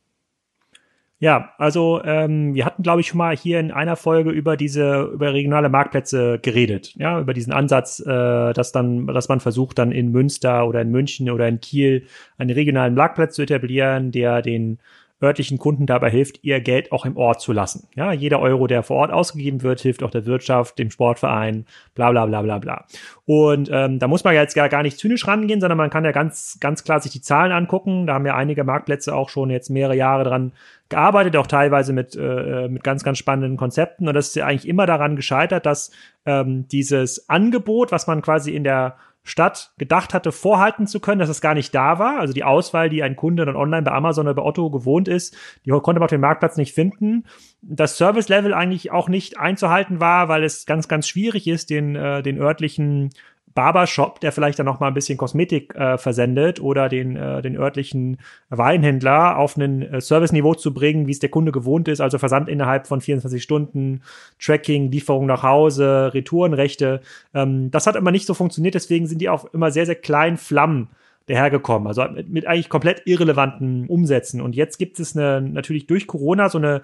Ja, also ähm, wir hatten, glaube ich, schon mal hier in einer Folge über diese über regionale Marktplätze geredet, ja, über diesen Ansatz, äh, dass dann, dass man versucht, dann in Münster oder in München oder in Kiel einen regionalen Marktplatz zu etablieren, der den örtlichen Kunden dabei hilft, ihr Geld auch im Ort zu lassen. Ja, jeder Euro, der vor Ort ausgegeben wird, hilft auch der Wirtschaft, dem Sportverein, bla bla bla bla bla. Und ähm, da muss man jetzt gar, gar nicht zynisch rangehen, sondern man kann ja ganz, ganz klar sich die Zahlen angucken. Da haben ja einige Marktplätze auch schon jetzt mehrere Jahre dran gearbeitet, auch teilweise mit, äh, mit ganz, ganz spannenden Konzepten. Und das ist ja eigentlich immer daran gescheitert, dass ähm, dieses Angebot, was man quasi in der Stadt gedacht hatte, vorhalten zu können, dass es gar nicht da war. Also die Auswahl, die ein Kunde dann online bei Amazon oder bei Otto gewohnt ist, die konnte man auf dem Marktplatz nicht finden. Das Service-Level eigentlich auch nicht einzuhalten war, weil es ganz, ganz schwierig ist, den, äh, den örtlichen Barbershop, der vielleicht dann noch mal ein bisschen Kosmetik äh, versendet oder den, äh, den örtlichen Weinhändler auf ein äh, Serviceniveau zu bringen, wie es der Kunde gewohnt ist, also Versand innerhalb von 24 Stunden, Tracking, Lieferung nach Hause, Retourenrechte. Ähm, das hat immer nicht so funktioniert, deswegen sind die auch immer sehr, sehr kleinen Flammen dahergekommen, also mit, mit eigentlich komplett irrelevanten Umsätzen. Und jetzt gibt es eine, natürlich durch Corona so eine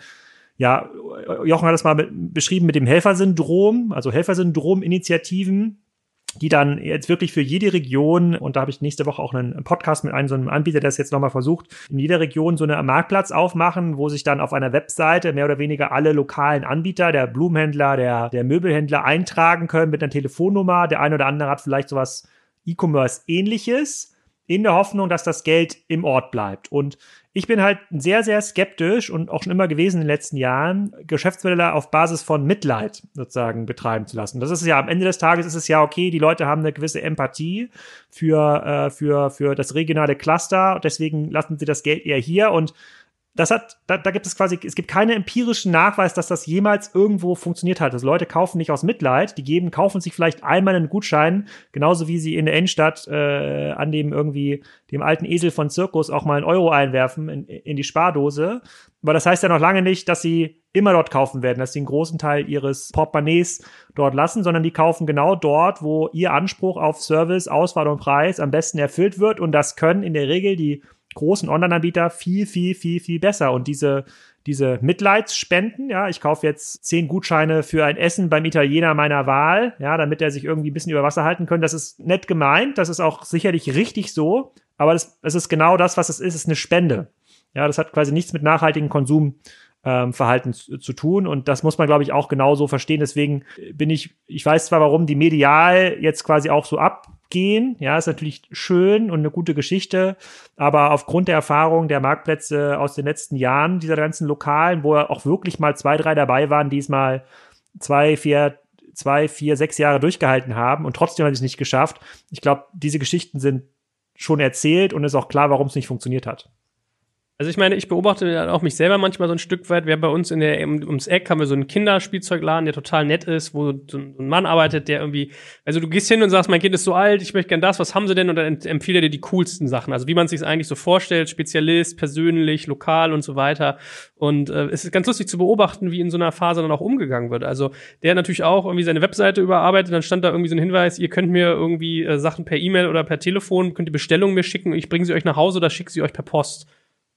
ja, Jochen hat das mal beschrieben mit dem Helfersyndrom, also Helfersyndrom-Initiativen, die dann jetzt wirklich für jede Region, und da habe ich nächste Woche auch einen Podcast mit einem so einem Anbieter, der es jetzt nochmal versucht, in jeder Region so einen Marktplatz aufmachen, wo sich dann auf einer Webseite mehr oder weniger alle lokalen Anbieter, der Blumenhändler, der, der Möbelhändler eintragen können mit einer Telefonnummer. Der eine oder andere hat vielleicht sowas E-Commerce ähnliches in der Hoffnung, dass das Geld im Ort bleibt. Und ich bin halt sehr, sehr skeptisch und auch schon immer gewesen in den letzten Jahren, Geschäftsmodelle auf Basis von Mitleid sozusagen betreiben zu lassen. Das ist ja am Ende des Tages ist es ja okay, die Leute haben eine gewisse Empathie für, äh, für, für das regionale Cluster. Deswegen lassen sie das Geld eher hier und das hat, da, da gibt es quasi, es gibt keinen empirischen Nachweis, dass das jemals irgendwo funktioniert hat. Also Leute kaufen nicht aus Mitleid, die geben, kaufen sich vielleicht einmal einen Gutschein, genauso wie sie in der Innenstadt äh, an dem irgendwie dem alten Esel von Zirkus auch mal einen Euro einwerfen in, in die Spardose. Aber das heißt ja noch lange nicht, dass sie immer dort kaufen werden, dass sie einen großen Teil ihres Portemonnaies dort lassen, sondern die kaufen genau dort, wo ihr Anspruch auf Service, Auswahl und Preis am besten erfüllt wird. Und das können in der Regel die großen Online-Anbieter viel, viel, viel, viel besser. Und diese, diese Mitleidsspenden, ja, ich kaufe jetzt zehn Gutscheine für ein Essen beim Italiener meiner Wahl, ja, damit er sich irgendwie ein bisschen über Wasser halten kann. Das ist nett gemeint, das ist auch sicherlich richtig so, aber das, das ist genau das, was es ist, es ist eine Spende. Ja, das hat quasi nichts mit nachhaltigem Konsumverhalten ähm, zu, zu, tun. Und das muss man, glaube ich, auch genauso verstehen. Deswegen bin ich, ich weiß zwar, warum die medial jetzt quasi auch so ab gehen. Ja, ist natürlich schön und eine gute Geschichte, aber aufgrund der Erfahrung der Marktplätze aus den letzten Jahren, dieser ganzen Lokalen, wo auch wirklich mal zwei, drei dabei waren, diesmal zwei, vier, zwei, vier, sechs Jahre durchgehalten haben und trotzdem haben sie es nicht geschafft. Ich glaube, diese Geschichten sind schon erzählt und ist auch klar, warum es nicht funktioniert hat. Also ich meine, ich beobachte auch mich selber manchmal so ein Stück weit. Wir haben bei uns in der ums Eck haben wir so einen Kinderspielzeugladen, der total nett ist, wo so ein Mann arbeitet, der irgendwie, also du gehst hin und sagst, mein Kind ist so alt, ich möchte gern das, was haben sie denn? Und dann empfiehlt er dir die coolsten Sachen. Also wie man sich eigentlich so vorstellt, Spezialist, persönlich, lokal und so weiter. Und äh, es ist ganz lustig zu beobachten, wie in so einer Phase dann auch umgegangen wird. Also der natürlich auch irgendwie seine Webseite überarbeitet, dann stand da irgendwie so ein Hinweis, ihr könnt mir irgendwie äh, Sachen per E-Mail oder per Telefon, könnt ihr Bestellungen mir schicken, ich bringe sie euch nach Hause oder schicke sie euch per Post.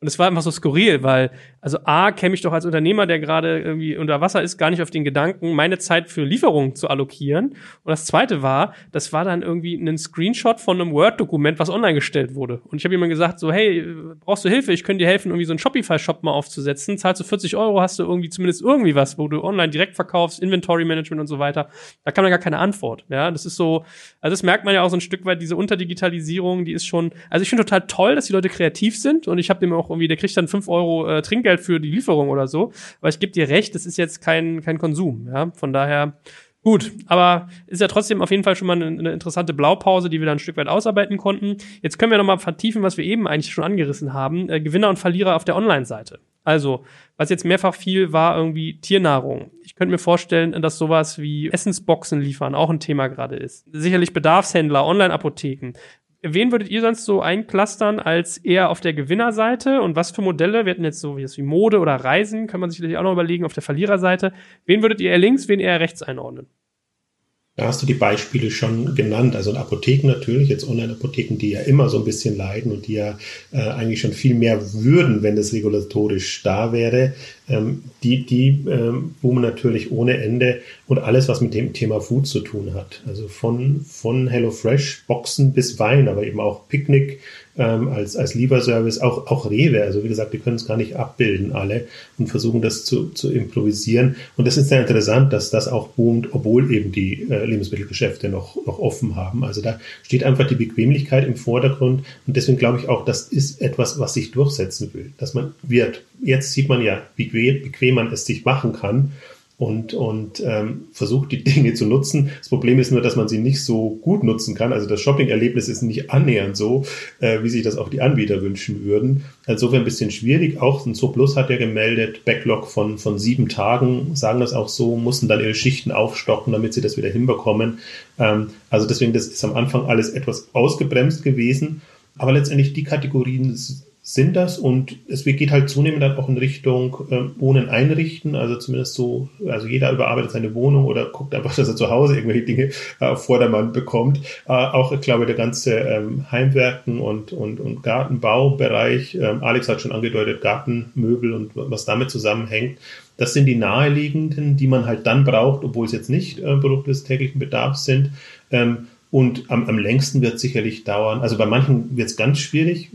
Und es war einfach so skurril, weil, also A, käme ich doch als Unternehmer, der gerade irgendwie unter Wasser ist, gar nicht auf den Gedanken, meine Zeit für Lieferungen zu allokieren. Und das zweite war, das war dann irgendwie ein Screenshot von einem Word-Dokument, was online gestellt wurde. Und ich habe jemand gesagt, so, hey, brauchst du Hilfe? Ich könnte dir helfen, irgendwie so einen Shopify-Shop mal aufzusetzen. Zahlst du 40 Euro, hast du irgendwie zumindest irgendwie was, wo du online direkt verkaufst, Inventory-Management und so weiter. Da kam dann gar keine Antwort. Ja, das ist so, also das merkt man ja auch so ein Stück weit, diese Unterdigitalisierung, die ist schon, also ich finde total toll, dass die Leute kreativ sind und ich habe dem auch irgendwie, der kriegt dann fünf Euro äh, Trinkgeld für die Lieferung oder so. Aber ich gebe dir recht, das ist jetzt kein, kein Konsum. Ja? Von daher, Gut, aber ist ja trotzdem auf jeden Fall schon mal eine, eine, interessante Blaupause, die wir dann ein Stück weit ausarbeiten konnten. Jetzt können wir nochmal vertiefen, was wir eben eigentlich schon angerissen haben. Äh, Gewinner und Verlierer auf der Online-Seite. Also, was jetzt mehrfach viel war, irgendwie Tiernahrung. Ich könnte mir vorstellen, dass sowas wie Essensboxen liefern auch ein Thema gerade ist. Sicherlich Bedarfshändler, Online-Apotheken. Wen würdet ihr sonst so einklustern als eher auf der Gewinnerseite und was für Modelle? Wir hatten jetzt so wie Mode oder Reisen, kann man sich auch noch überlegen auf der Verliererseite. Wen würdet ihr eher links, wen eher rechts einordnen? Da hast du die Beispiele schon genannt. Also Apotheken natürlich, jetzt Online-Apotheken, die ja immer so ein bisschen leiden und die ja äh, eigentlich schon viel mehr würden, wenn das regulatorisch da wäre. Ähm, die die ähm, boomen natürlich ohne Ende und alles, was mit dem Thema Food zu tun hat. Also von, von HelloFresh, Boxen bis Wein, aber eben auch Picknick, ähm, als, als Lieferservice, auch, auch Rewe. Also wie gesagt, die können es gar nicht abbilden alle und versuchen das zu, zu improvisieren. Und das ist sehr interessant, dass das auch boomt, obwohl eben die äh, Lebensmittelgeschäfte noch, noch offen haben. Also da steht einfach die Bequemlichkeit im Vordergrund und deswegen glaube ich auch, das ist etwas, was sich durchsetzen will, dass man wird. Jetzt sieht man ja, wie bequem man es sich machen kann und, und ähm, versucht, die Dinge zu nutzen. Das Problem ist nur, dass man sie nicht so gut nutzen kann. Also das Shopping-Erlebnis ist nicht annähernd so, äh, wie sich das auch die Anbieter wünschen würden. Insofern ein bisschen schwierig. Auch ein Plus hat ja gemeldet, Backlog von, von sieben Tagen, sagen das auch so, mussten dann ihre Schichten aufstocken, damit sie das wieder hinbekommen. Ähm, also deswegen, das ist am Anfang alles etwas ausgebremst gewesen. Aber letztendlich die Kategorien sind das und es geht halt zunehmend dann auch in Richtung äh, Wohnen einrichten, also zumindest so, also jeder überarbeitet seine Wohnung oder guckt einfach, dass er zu Hause irgendwelche Dinge äh, auf Vordermann bekommt. Äh, auch, ich glaube, der ganze ähm, Heimwerken und, und, und Gartenbaubereich, ähm, Alex hat schon angedeutet, Gartenmöbel und was damit zusammenhängt, das sind die naheliegenden, die man halt dann braucht, obwohl es jetzt nicht äh, Produkte des täglichen Bedarfs sind. Ähm, und am, am längsten wird es sicherlich dauern. Also bei manchen wird es ganz schwierig,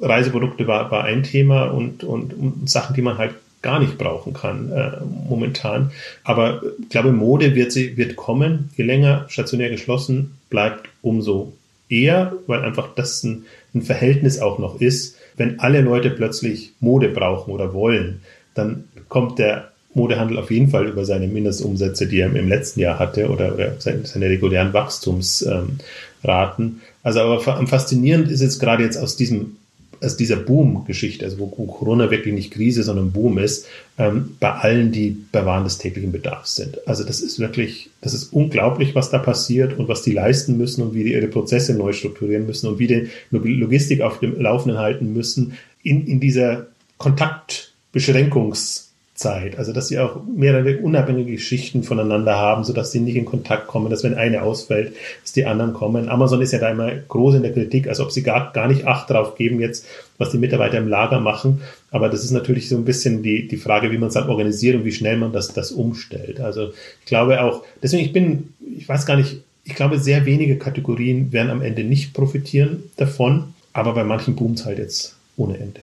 Reiseprodukte war, war ein Thema und, und, und Sachen, die man halt gar nicht brauchen kann äh, momentan. Aber ich glaube, Mode wird sie wird kommen. Je länger stationär geschlossen bleibt, umso eher, weil einfach das ein, ein Verhältnis auch noch ist. Wenn alle Leute plötzlich Mode brauchen oder wollen, dann kommt der Modehandel auf jeden Fall über seine Mindestumsätze, die er im letzten Jahr hatte, oder, oder seine, seine regulären Wachstumsraten. Also aber faszinierend ist es gerade jetzt aus diesem aus dieser Boom-Geschichte, also wo Corona wirklich nicht Krise, sondern Boom ist, ähm, bei allen, die bei Waren des täglichen Bedarfs sind. Also das ist wirklich, das ist unglaublich, was da passiert und was die leisten müssen und wie die ihre Prozesse neu strukturieren müssen und wie die Logistik auf dem Laufenden halten müssen in, in dieser Kontaktbeschränkungs- Zeit. Also, dass sie auch mehrere unabhängige Schichten voneinander haben, sodass sie nicht in Kontakt kommen, dass wenn eine ausfällt, dass die anderen kommen. Amazon ist ja da immer groß in der Kritik, als ob sie gar, gar nicht Acht drauf geben jetzt, was die Mitarbeiter im Lager machen. Aber das ist natürlich so ein bisschen die, die Frage, wie man es dann organisiert und wie schnell man das, das umstellt. Also, ich glaube auch, deswegen, ich bin, ich weiß gar nicht, ich glaube, sehr wenige Kategorien werden am Ende nicht profitieren davon, aber bei manchen boomt halt jetzt ohne Ende.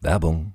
Werbung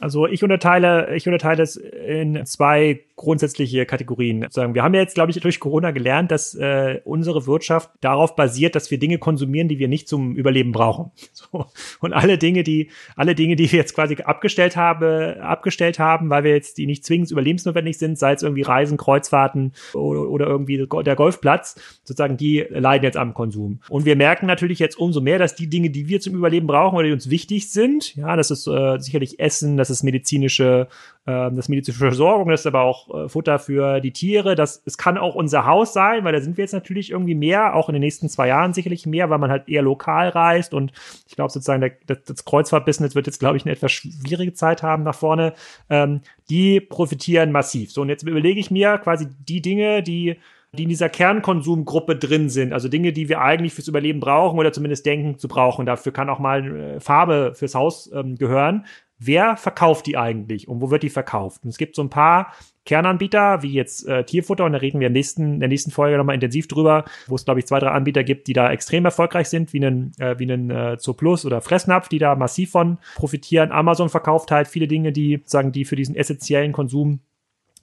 Also ich unterteile, ich unterteile es in zwei grundsätzliche Kategorien. Wir haben ja jetzt, glaube ich, durch Corona gelernt, dass äh, unsere Wirtschaft darauf basiert, dass wir Dinge konsumieren, die wir nicht zum Überleben brauchen. So. Und alle Dinge, die alle Dinge, die wir jetzt quasi abgestellt haben, abgestellt haben, weil wir jetzt die nicht zwingend überlebensnotwendig sind, sei es irgendwie Reisen, Kreuzfahrten oder, oder irgendwie der Golfplatz, sozusagen, die leiden jetzt am Konsum. Und wir merken natürlich jetzt umso mehr, dass die Dinge, die wir zum Überleben brauchen oder die uns wichtig sind, ja, das ist äh, sicherlich Essen, das ist medizinische, äh, das medizinische Versorgung, das ist aber auch äh, Futter für die Tiere. Das, es kann auch unser Haus sein, weil da sind wir jetzt natürlich irgendwie mehr, auch in den nächsten zwei Jahren sicherlich mehr, weil man halt eher lokal reist und ich glaube sozusagen, der, das, das Kreuzfahrtbusiness wird jetzt, glaube ich, eine etwas schwierige Zeit haben nach vorne. Ähm, die profitieren massiv. So, und jetzt überlege ich mir quasi die Dinge, die die in dieser Kernkonsumgruppe drin sind, also Dinge, die wir eigentlich fürs Überleben brauchen oder zumindest denken zu brauchen. Dafür kann auch mal äh, Farbe fürs Haus ähm, gehören. Wer verkauft die eigentlich und wo wird die verkauft? Und es gibt so ein paar Kernanbieter, wie jetzt äh, Tierfutter, und da reden wir in, nächsten, in der nächsten Folge nochmal intensiv drüber, wo es, glaube ich, zwei, drei Anbieter gibt, die da extrem erfolgreich sind, wie einen, äh, wie einen äh, Zooplus oder Fressnapf, die da massiv von profitieren. Amazon verkauft halt viele Dinge, die sagen, die für diesen essentiellen Konsum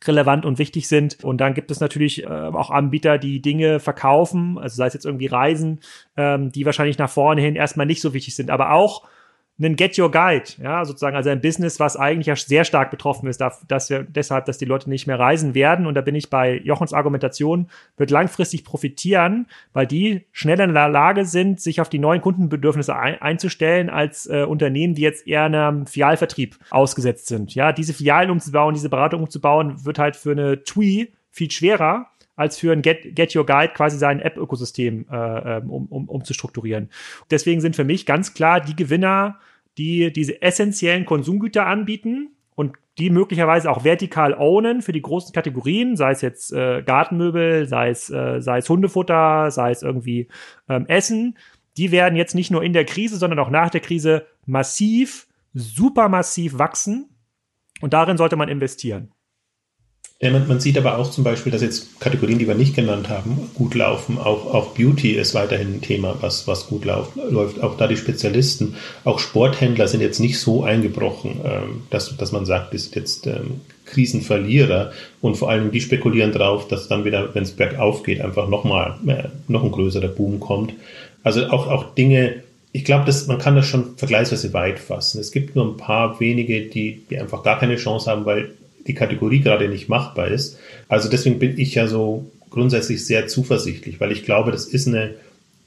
relevant und wichtig sind. Und dann gibt es natürlich äh, auch Anbieter, die Dinge verkaufen, also sei es jetzt irgendwie Reisen, ähm, die wahrscheinlich nach vorne hin erstmal nicht so wichtig sind, aber auch einen Get Your Guide, ja, sozusagen, also ein Business, was eigentlich ja sehr stark betroffen ist, dass wir deshalb, dass die Leute nicht mehr reisen werden. Und da bin ich bei Jochens Argumentation, wird langfristig profitieren, weil die schneller in der Lage sind, sich auf die neuen Kundenbedürfnisse ein, einzustellen, als äh, Unternehmen, die jetzt eher einem Fialvertrieb ausgesetzt sind. Ja, diese Filialen umzubauen, diese Beratung umzubauen, wird halt für eine TWI viel schwerer, als für ein Get, Get Your Guide quasi sein App-Ökosystem äh, ähm, um, um, um zu strukturieren. Deswegen sind für mich ganz klar die Gewinner, die diese essentiellen Konsumgüter anbieten und die möglicherweise auch vertikal ownen für die großen Kategorien, sei es jetzt äh, Gartenmöbel, sei es, äh, sei es Hundefutter, sei es irgendwie ähm, Essen. Die werden jetzt nicht nur in der Krise, sondern auch nach der Krise massiv, supermassiv wachsen. Und darin sollte man investieren. Ja, man, sieht aber auch zum Beispiel, dass jetzt Kategorien, die wir nicht genannt haben, gut laufen. Auch, auch Beauty ist weiterhin ein Thema, was, was gut lauf, läuft. Auch da die Spezialisten, auch Sporthändler sind jetzt nicht so eingebrochen, ähm, dass, dass man sagt, ist jetzt ähm, Krisenverlierer. Und vor allem die spekulieren drauf, dass dann wieder, wenn es bergauf geht, einfach nochmal äh, noch ein größerer Boom kommt. Also auch, auch Dinge, ich glaube, man kann das schon vergleichsweise weit fassen. Es gibt nur ein paar wenige, die, die einfach gar keine Chance haben, weil die Kategorie gerade nicht machbar ist. Also deswegen bin ich ja so grundsätzlich sehr zuversichtlich, weil ich glaube, das ist eine,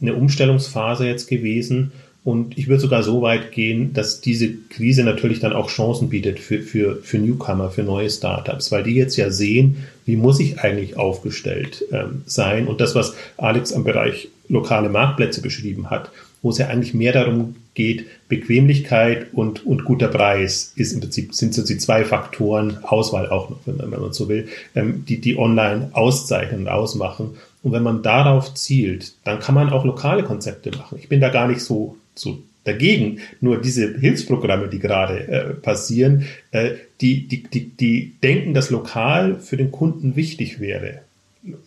eine Umstellungsphase jetzt gewesen. Und ich würde sogar so weit gehen, dass diese Krise natürlich dann auch Chancen bietet für, für, für Newcomer, für neue Startups, weil die jetzt ja sehen, wie muss ich eigentlich aufgestellt ähm, sein. Und das, was Alex am Bereich lokale Marktplätze beschrieben hat, wo es ja eigentlich mehr darum geht, Bequemlichkeit und, und guter Preis ist im Prinzip, sind so die zwei Faktoren, Auswahl auch noch, wenn man, so will, ähm, die, die online auszeichnen und ausmachen. Und wenn man darauf zielt, dann kann man auch lokale Konzepte machen. Ich bin da gar nicht so, so dagegen. Nur diese Hilfsprogramme, die gerade äh, passieren, äh, die, die, die, die denken, dass lokal für den Kunden wichtig wäre.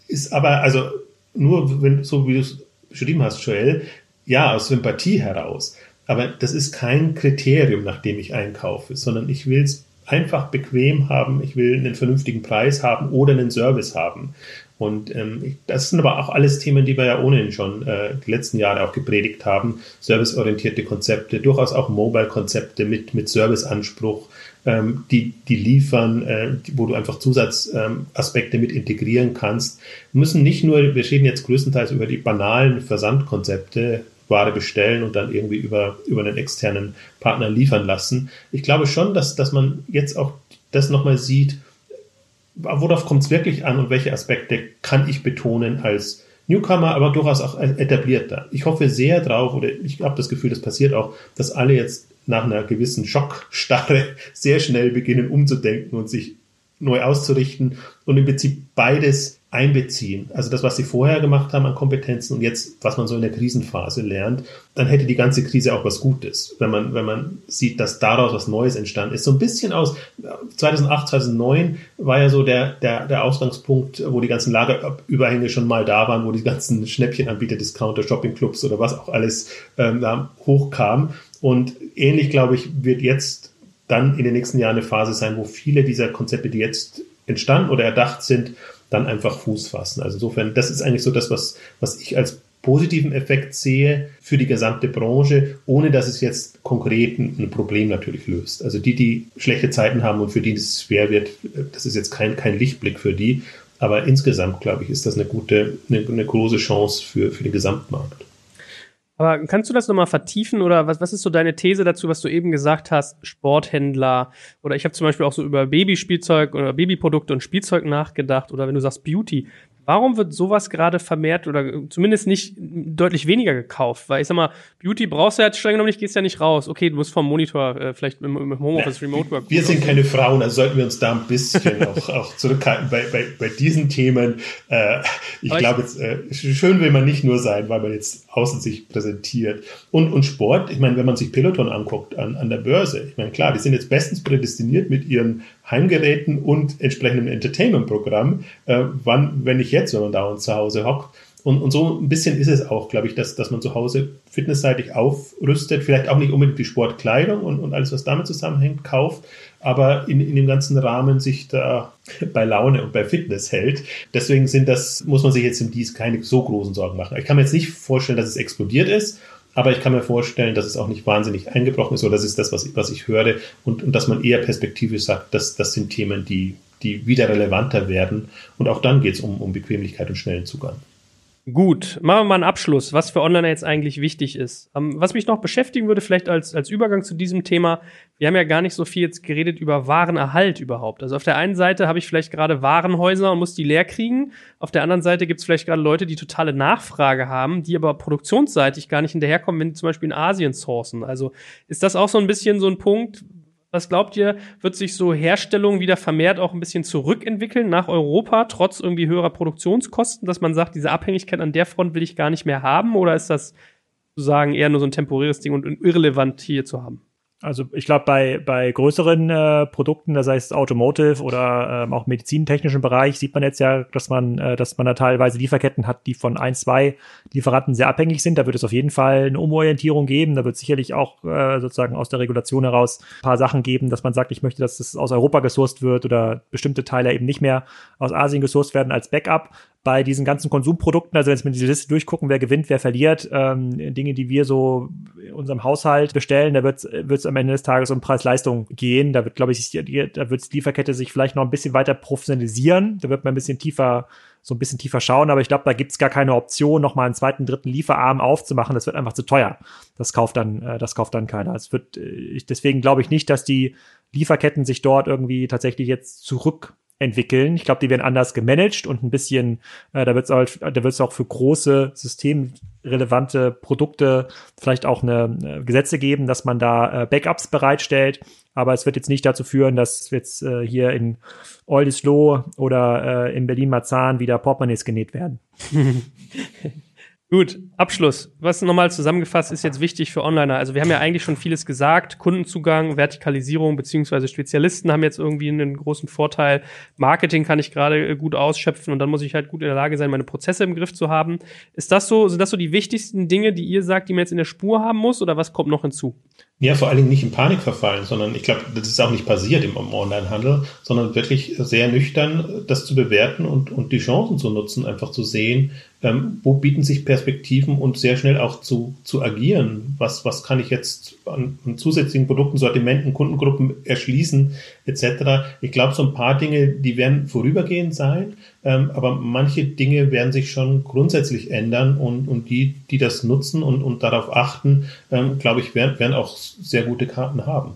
Ist aber, also nur wenn, so wie du es beschrieben hast, Joel, ja, aus Sympathie heraus. Aber das ist kein Kriterium, nach dem ich einkaufe, sondern ich will es einfach bequem haben, ich will einen vernünftigen Preis haben oder einen Service haben. Und ähm, das sind aber auch alles Themen, die wir ja ohnehin schon äh, die letzten Jahre auch gepredigt haben. Serviceorientierte Konzepte, durchaus auch Mobile-Konzepte mit, mit Serviceanspruch, ähm, die, die liefern, äh, wo du einfach Zusatzaspekte ähm, mit integrieren kannst. Wir müssen nicht nur, wir reden jetzt größtenteils über die banalen Versandkonzepte, Ware bestellen und dann irgendwie über, über einen externen Partner liefern lassen. Ich glaube schon, dass, dass man jetzt auch das nochmal sieht, worauf kommt es wirklich an und welche Aspekte kann ich betonen als Newcomer, aber durchaus auch etablierter. Ich hoffe sehr drauf, oder ich habe das Gefühl, das passiert auch, dass alle jetzt nach einer gewissen Schockstarre sehr schnell beginnen umzudenken und sich neu auszurichten und im Prinzip beides einbeziehen. Also das, was sie vorher gemacht haben an Kompetenzen und jetzt, was man so in der Krisenphase lernt, dann hätte die ganze Krise auch was Gutes, wenn man, wenn man sieht, dass daraus was Neues entstanden ist. So ein bisschen aus 2008, 2009 war ja so der, der, der Ausgangspunkt, wo die ganzen Lagerüberhänge schon mal da waren, wo die ganzen Schnäppchenanbieter, Discounter, Shoppingclubs oder was auch alles ähm, da hochkam. Und ähnlich, glaube ich, wird jetzt dann in den nächsten Jahren eine Phase sein, wo viele dieser Konzepte, die jetzt entstanden oder erdacht sind, dann einfach Fuß fassen. Also insofern, das ist eigentlich so das, was, was ich als positiven Effekt sehe für die gesamte Branche, ohne dass es jetzt konkret ein Problem natürlich löst. Also die, die schlechte Zeiten haben und für die es schwer wird, das ist jetzt kein, kein Lichtblick für die. Aber insgesamt, glaube ich, ist das eine gute, eine, eine große Chance für, für den Gesamtmarkt. Aber kannst du das nochmal vertiefen oder was, was ist so deine These dazu, was du eben gesagt hast, Sporthändler? Oder ich habe zum Beispiel auch so über Babyspielzeug oder Babyprodukte und Spielzeug nachgedacht oder wenn du sagst Beauty, Warum wird sowas gerade vermehrt oder zumindest nicht deutlich weniger gekauft? Weil ich sag mal, Beauty brauchst du ja jetzt streng genommen nicht, gehst ja nicht raus. Okay, du musst vom Monitor äh, vielleicht im, im Homeoffice ja, Remote Work. Wir sind keine Frauen, also sollten wir uns da ein bisschen auch, auch zurückhalten bei, bei, bei diesen Themen. Äh, ich glaube jetzt, äh, schön will man nicht nur sein, weil man jetzt außen sich präsentiert. Und, und Sport, ich meine, wenn man sich Peloton anguckt an, an der Börse, ich meine, klar, die sind jetzt bestens prädestiniert mit ihren Heimgeräten und entsprechendem Entertainment-Programm, äh, wann, wenn nicht jetzt, wenn man da und zu Hause hockt. Und, und so ein bisschen ist es auch, glaube ich, dass, dass man zu Hause fitnessseitig aufrüstet, vielleicht auch nicht unbedingt die Sportkleidung und, und alles, was damit zusammenhängt, kauft, aber in, in dem ganzen Rahmen sich da bei Laune und bei Fitness hält. Deswegen sind das, muss man sich jetzt im Dies keine so großen Sorgen machen. Ich kann mir jetzt nicht vorstellen, dass es explodiert ist aber ich kann mir vorstellen, dass es auch nicht wahnsinnig eingebrochen ist, oder das ist das, was, was ich höre, und, und dass man eher perspektivisch sagt, dass das sind Themen, die, die wieder relevanter werden. Und auch dann geht es um, um Bequemlichkeit und schnellen Zugang. Gut, machen wir mal einen Abschluss, was für Online jetzt eigentlich wichtig ist. Ähm, was mich noch beschäftigen würde, vielleicht als, als Übergang zu diesem Thema, wir haben ja gar nicht so viel jetzt geredet über Warenerhalt überhaupt. Also auf der einen Seite habe ich vielleicht gerade Warenhäuser und muss die leer kriegen. Auf der anderen Seite gibt es vielleicht gerade Leute, die totale Nachfrage haben, die aber produktionsseitig gar nicht hinterherkommen, wenn die zum Beispiel in Asien sourcen. Also ist das auch so ein bisschen so ein Punkt, was glaubt ihr, wird sich so Herstellung wieder vermehrt auch ein bisschen zurückentwickeln nach Europa, trotz irgendwie höherer Produktionskosten, dass man sagt, diese Abhängigkeit an der Front will ich gar nicht mehr haben? Oder ist das sozusagen eher nur so ein temporäres Ding und irrelevant hier zu haben? Also ich glaube, bei, bei größeren äh, Produkten, das heißt Automotive oder ähm, auch medizintechnischen Bereich, sieht man jetzt ja, dass man, äh, dass man da teilweise Lieferketten hat, die von ein, zwei Lieferanten sehr abhängig sind. Da wird es auf jeden Fall eine Umorientierung geben. Da wird sicherlich auch äh, sozusagen aus der Regulation heraus ein paar Sachen geben, dass man sagt, ich möchte, dass das aus Europa gesourced wird oder bestimmte Teile eben nicht mehr aus Asien gesourced werden als Backup bei diesen ganzen Konsumprodukten, also wenn wir diese Liste durchgucken, wer gewinnt, wer verliert, ähm, Dinge, die wir so in unserem Haushalt bestellen, da wird es am Ende des Tages um Preis-Leistung gehen. Da wird, glaube ich, da wird die Lieferkette sich vielleicht noch ein bisschen weiter professionalisieren. Da wird man ein bisschen tiefer so ein bisschen tiefer schauen, aber ich glaube, da gibt's gar keine Option, nochmal einen zweiten, dritten Lieferarm aufzumachen. Das wird einfach zu teuer. Das kauft dann, äh, das kauft dann keiner. Es wird, äh, deswegen glaube ich nicht, dass die Lieferketten sich dort irgendwie tatsächlich jetzt zurück entwickeln. Ich glaube, die werden anders gemanagt und ein bisschen, äh, da wird es auch, da wird's auch für große systemrelevante Produkte vielleicht auch eine, eine Gesetze geben, dass man da äh, Backups bereitstellt. Aber es wird jetzt nicht dazu führen, dass jetzt äh, hier in Oldesloe oder äh, in Berlin-Marzahn wieder Portemonnaies genäht werden. Gut, Abschluss. Was nochmal zusammengefasst ist jetzt wichtig für Onliner. Also wir haben ja eigentlich schon vieles gesagt. Kundenzugang, Vertikalisierung beziehungsweise Spezialisten haben jetzt irgendwie einen großen Vorteil. Marketing kann ich gerade äh, gut ausschöpfen und dann muss ich halt gut in der Lage sein, meine Prozesse im Griff zu haben. Ist das so, sind das so die wichtigsten Dinge, die ihr sagt, die man jetzt in der Spur haben muss oder was kommt noch hinzu? Ja, vor allen Dingen nicht in Panik verfallen, sondern ich glaube, das ist auch nicht passiert im Onlinehandel, sondern wirklich sehr nüchtern das zu bewerten und, und die Chancen zu nutzen, einfach zu sehen, ähm, wo bieten sich Perspektiven und sehr schnell auch zu, zu agieren. Was, was kann ich jetzt an, an zusätzlichen Produkten, Sortimenten, Kundengruppen erschließen, etc. Ich glaube, so ein paar Dinge, die werden vorübergehend sein, ähm, aber manche Dinge werden sich schon grundsätzlich ändern und, und die, die das nutzen und, und darauf achten, ähm, glaube ich, werden, werden auch sehr gute Karten haben.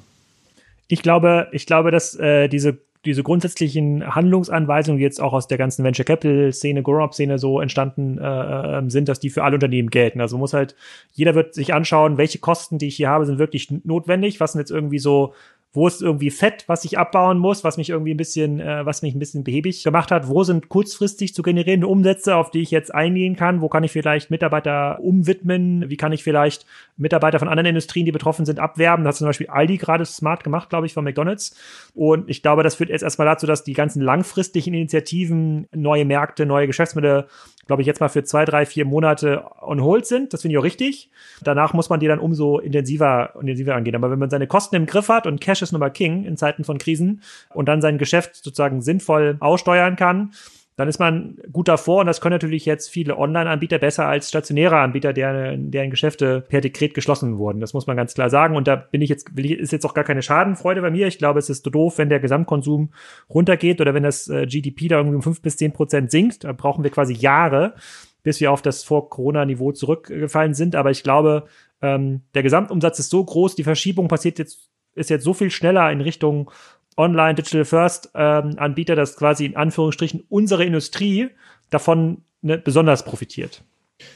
Ich glaube, ich glaube, dass äh, diese diese grundsätzlichen Handlungsanweisungen, die jetzt auch aus der ganzen Venture Capital Szene, Grow-up Szene so entstanden äh, ähm, sind, dass die für alle Unternehmen gelten. Also muss halt, jeder wird sich anschauen, welche Kosten, die ich hier habe, sind wirklich notwendig, was sind jetzt irgendwie so wo ist irgendwie Fett, was ich abbauen muss, was mich irgendwie ein bisschen, äh, was mich ein bisschen behäbig gemacht hat, wo sind kurzfristig zu generierende Umsätze, auf die ich jetzt eingehen kann, wo kann ich vielleicht Mitarbeiter umwidmen, wie kann ich vielleicht Mitarbeiter von anderen Industrien, die betroffen sind, abwerben. Das hat zum Beispiel Aldi gerade smart gemacht, glaube ich, von McDonalds. Und ich glaube, das führt jetzt erstmal dazu, dass die ganzen langfristigen Initiativen, neue Märkte, neue Geschäftsmodelle glaube ich, jetzt mal für zwei, drei, vier Monate on hold sind. Das finde ich auch richtig. Danach muss man die dann umso intensiver, intensiver angehen. Aber wenn man seine Kosten im Griff hat und Cash ist nun mal King in Zeiten von Krisen und dann sein Geschäft sozusagen sinnvoll aussteuern kann, dann ist man gut davor und das können natürlich jetzt viele Online-Anbieter besser als stationäre Anbieter, deren, deren Geschäfte per Dekret geschlossen wurden. Das muss man ganz klar sagen. Und da bin ich jetzt, ist jetzt auch gar keine Schadenfreude bei mir. Ich glaube, es ist doof, wenn der Gesamtkonsum runtergeht oder wenn das äh, GDP da irgendwie um fünf bis zehn Prozent sinkt. Da brauchen wir quasi Jahre bis wir auf das Vor-Corona-Niveau zurückgefallen sind. Aber ich glaube, ähm, der Gesamtumsatz ist so groß, die Verschiebung passiert jetzt, ist jetzt so viel schneller in Richtung Online Digital First ähm, Anbieter, dass quasi in Anführungsstrichen unsere Industrie davon ne, besonders profitiert.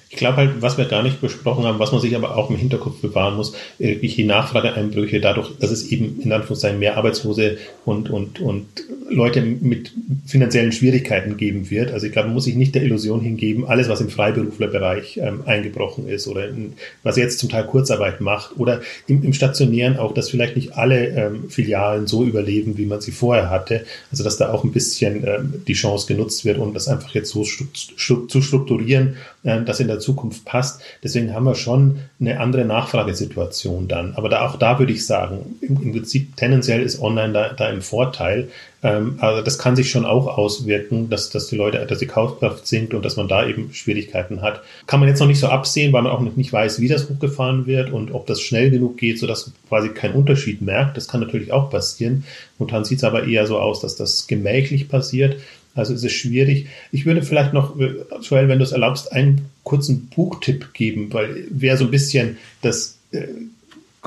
Ich glaube halt, was wir gar nicht besprochen haben, was man sich aber auch im Hinterkopf bewahren muss, wirklich die Nachfrageeinbrüche dadurch, dass es eben in Anführungszeichen mehr Arbeitslose und, und, und Leute mit finanziellen Schwierigkeiten geben wird. Also ich glaube, man muss sich nicht der Illusion hingeben, alles, was im Freiberuflerbereich ähm, eingebrochen ist oder in, was jetzt zum Teil Kurzarbeit macht oder im, im Stationären auch, dass vielleicht nicht alle ähm, Filialen so überleben, wie man sie vorher hatte. Also dass da auch ein bisschen ähm, die Chance genutzt wird, um das einfach jetzt so zu strukturieren, äh, dass in der Zukunft passt. Deswegen haben wir schon eine andere Nachfragesituation dann. Aber da, auch da würde ich sagen, im, im Prinzip tendenziell ist Online da, da im Vorteil. Ähm, also das kann sich schon auch auswirken, dass, dass die Leute, dass die Kaufkraft sinkt und dass man da eben Schwierigkeiten hat. Kann man jetzt noch nicht so absehen, weil man auch nicht weiß, wie das hochgefahren wird und ob das schnell genug geht, sodass quasi kein Unterschied merkt. Das kann natürlich auch passieren. Momentan sieht es aber eher so aus, dass das gemächlich passiert. Also es ist schwierig. Ich würde vielleicht noch, Joel, wenn du es erlaubst, einen kurzen Buchtipp geben, weil wer so ein bisschen das äh,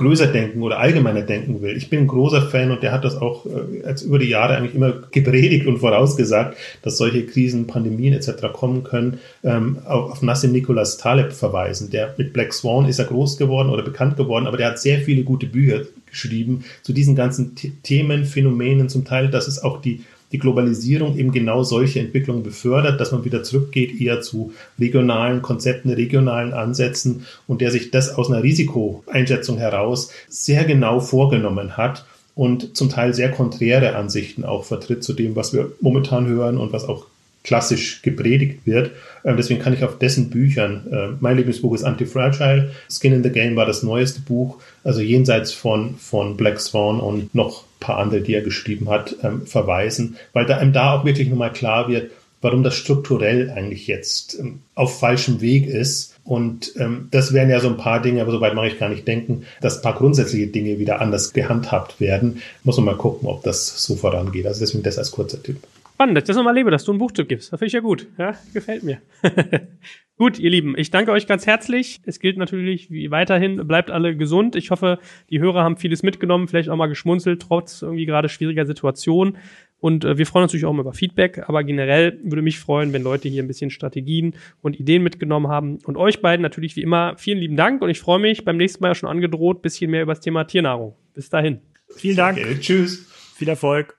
größer denken oder allgemeiner denken will. Ich bin ein großer Fan und der hat das auch äh, als über die Jahre eigentlich immer gepredigt und vorausgesagt, dass solche Krisen, Pandemien etc. kommen können, ähm, auf, auf Nassim Nicholas Taleb verweisen. Der mit Black Swan ist er groß geworden oder bekannt geworden, aber der hat sehr viele gute Bücher geschrieben zu diesen ganzen Themen, Phänomenen, zum Teil, dass es auch die die Globalisierung eben genau solche Entwicklungen befördert, dass man wieder zurückgeht eher zu regionalen Konzepten, regionalen Ansätzen und der sich das aus einer Risikoeinschätzung heraus sehr genau vorgenommen hat und zum Teil sehr konträre Ansichten auch vertritt zu dem, was wir momentan hören und was auch klassisch gepredigt wird. Ähm, deswegen kann ich auf dessen Büchern, äh, mein Lieblingsbuch ist Antifragile, Skin in the Game war das neueste Buch, also jenseits von, von Black Swan und noch paar andere, die er geschrieben hat, ähm, verweisen, weil da einem da auch wirklich nochmal klar wird, warum das strukturell eigentlich jetzt ähm, auf falschem Weg ist. Und ähm, das wären ja so ein paar Dinge, aber soweit mache ich gar nicht denken, dass ein paar grundsätzliche Dinge wieder anders gehandhabt werden. Muss man mal gucken, ob das so vorangeht. Also deswegen das als kurzer Tipp. Spannend, dass ich das nochmal lebe, dass du einen Buchtipp gibst. Das finde ich ja gut. Ja, gefällt mir. gut, ihr Lieben, ich danke euch ganz herzlich. Es gilt natürlich wie weiterhin, bleibt alle gesund. Ich hoffe, die Hörer haben vieles mitgenommen, vielleicht auch mal geschmunzelt, trotz irgendwie gerade schwieriger Situation. Und äh, wir freuen uns natürlich auch immer über Feedback, aber generell würde mich freuen, wenn Leute hier ein bisschen Strategien und Ideen mitgenommen haben. Und euch beiden natürlich wie immer vielen lieben Dank und ich freue mich beim nächsten Mal ja schon angedroht, bisschen mehr über das Thema Tiernahrung. Bis dahin. Vielen Dank. Okay, tschüss. Viel Erfolg.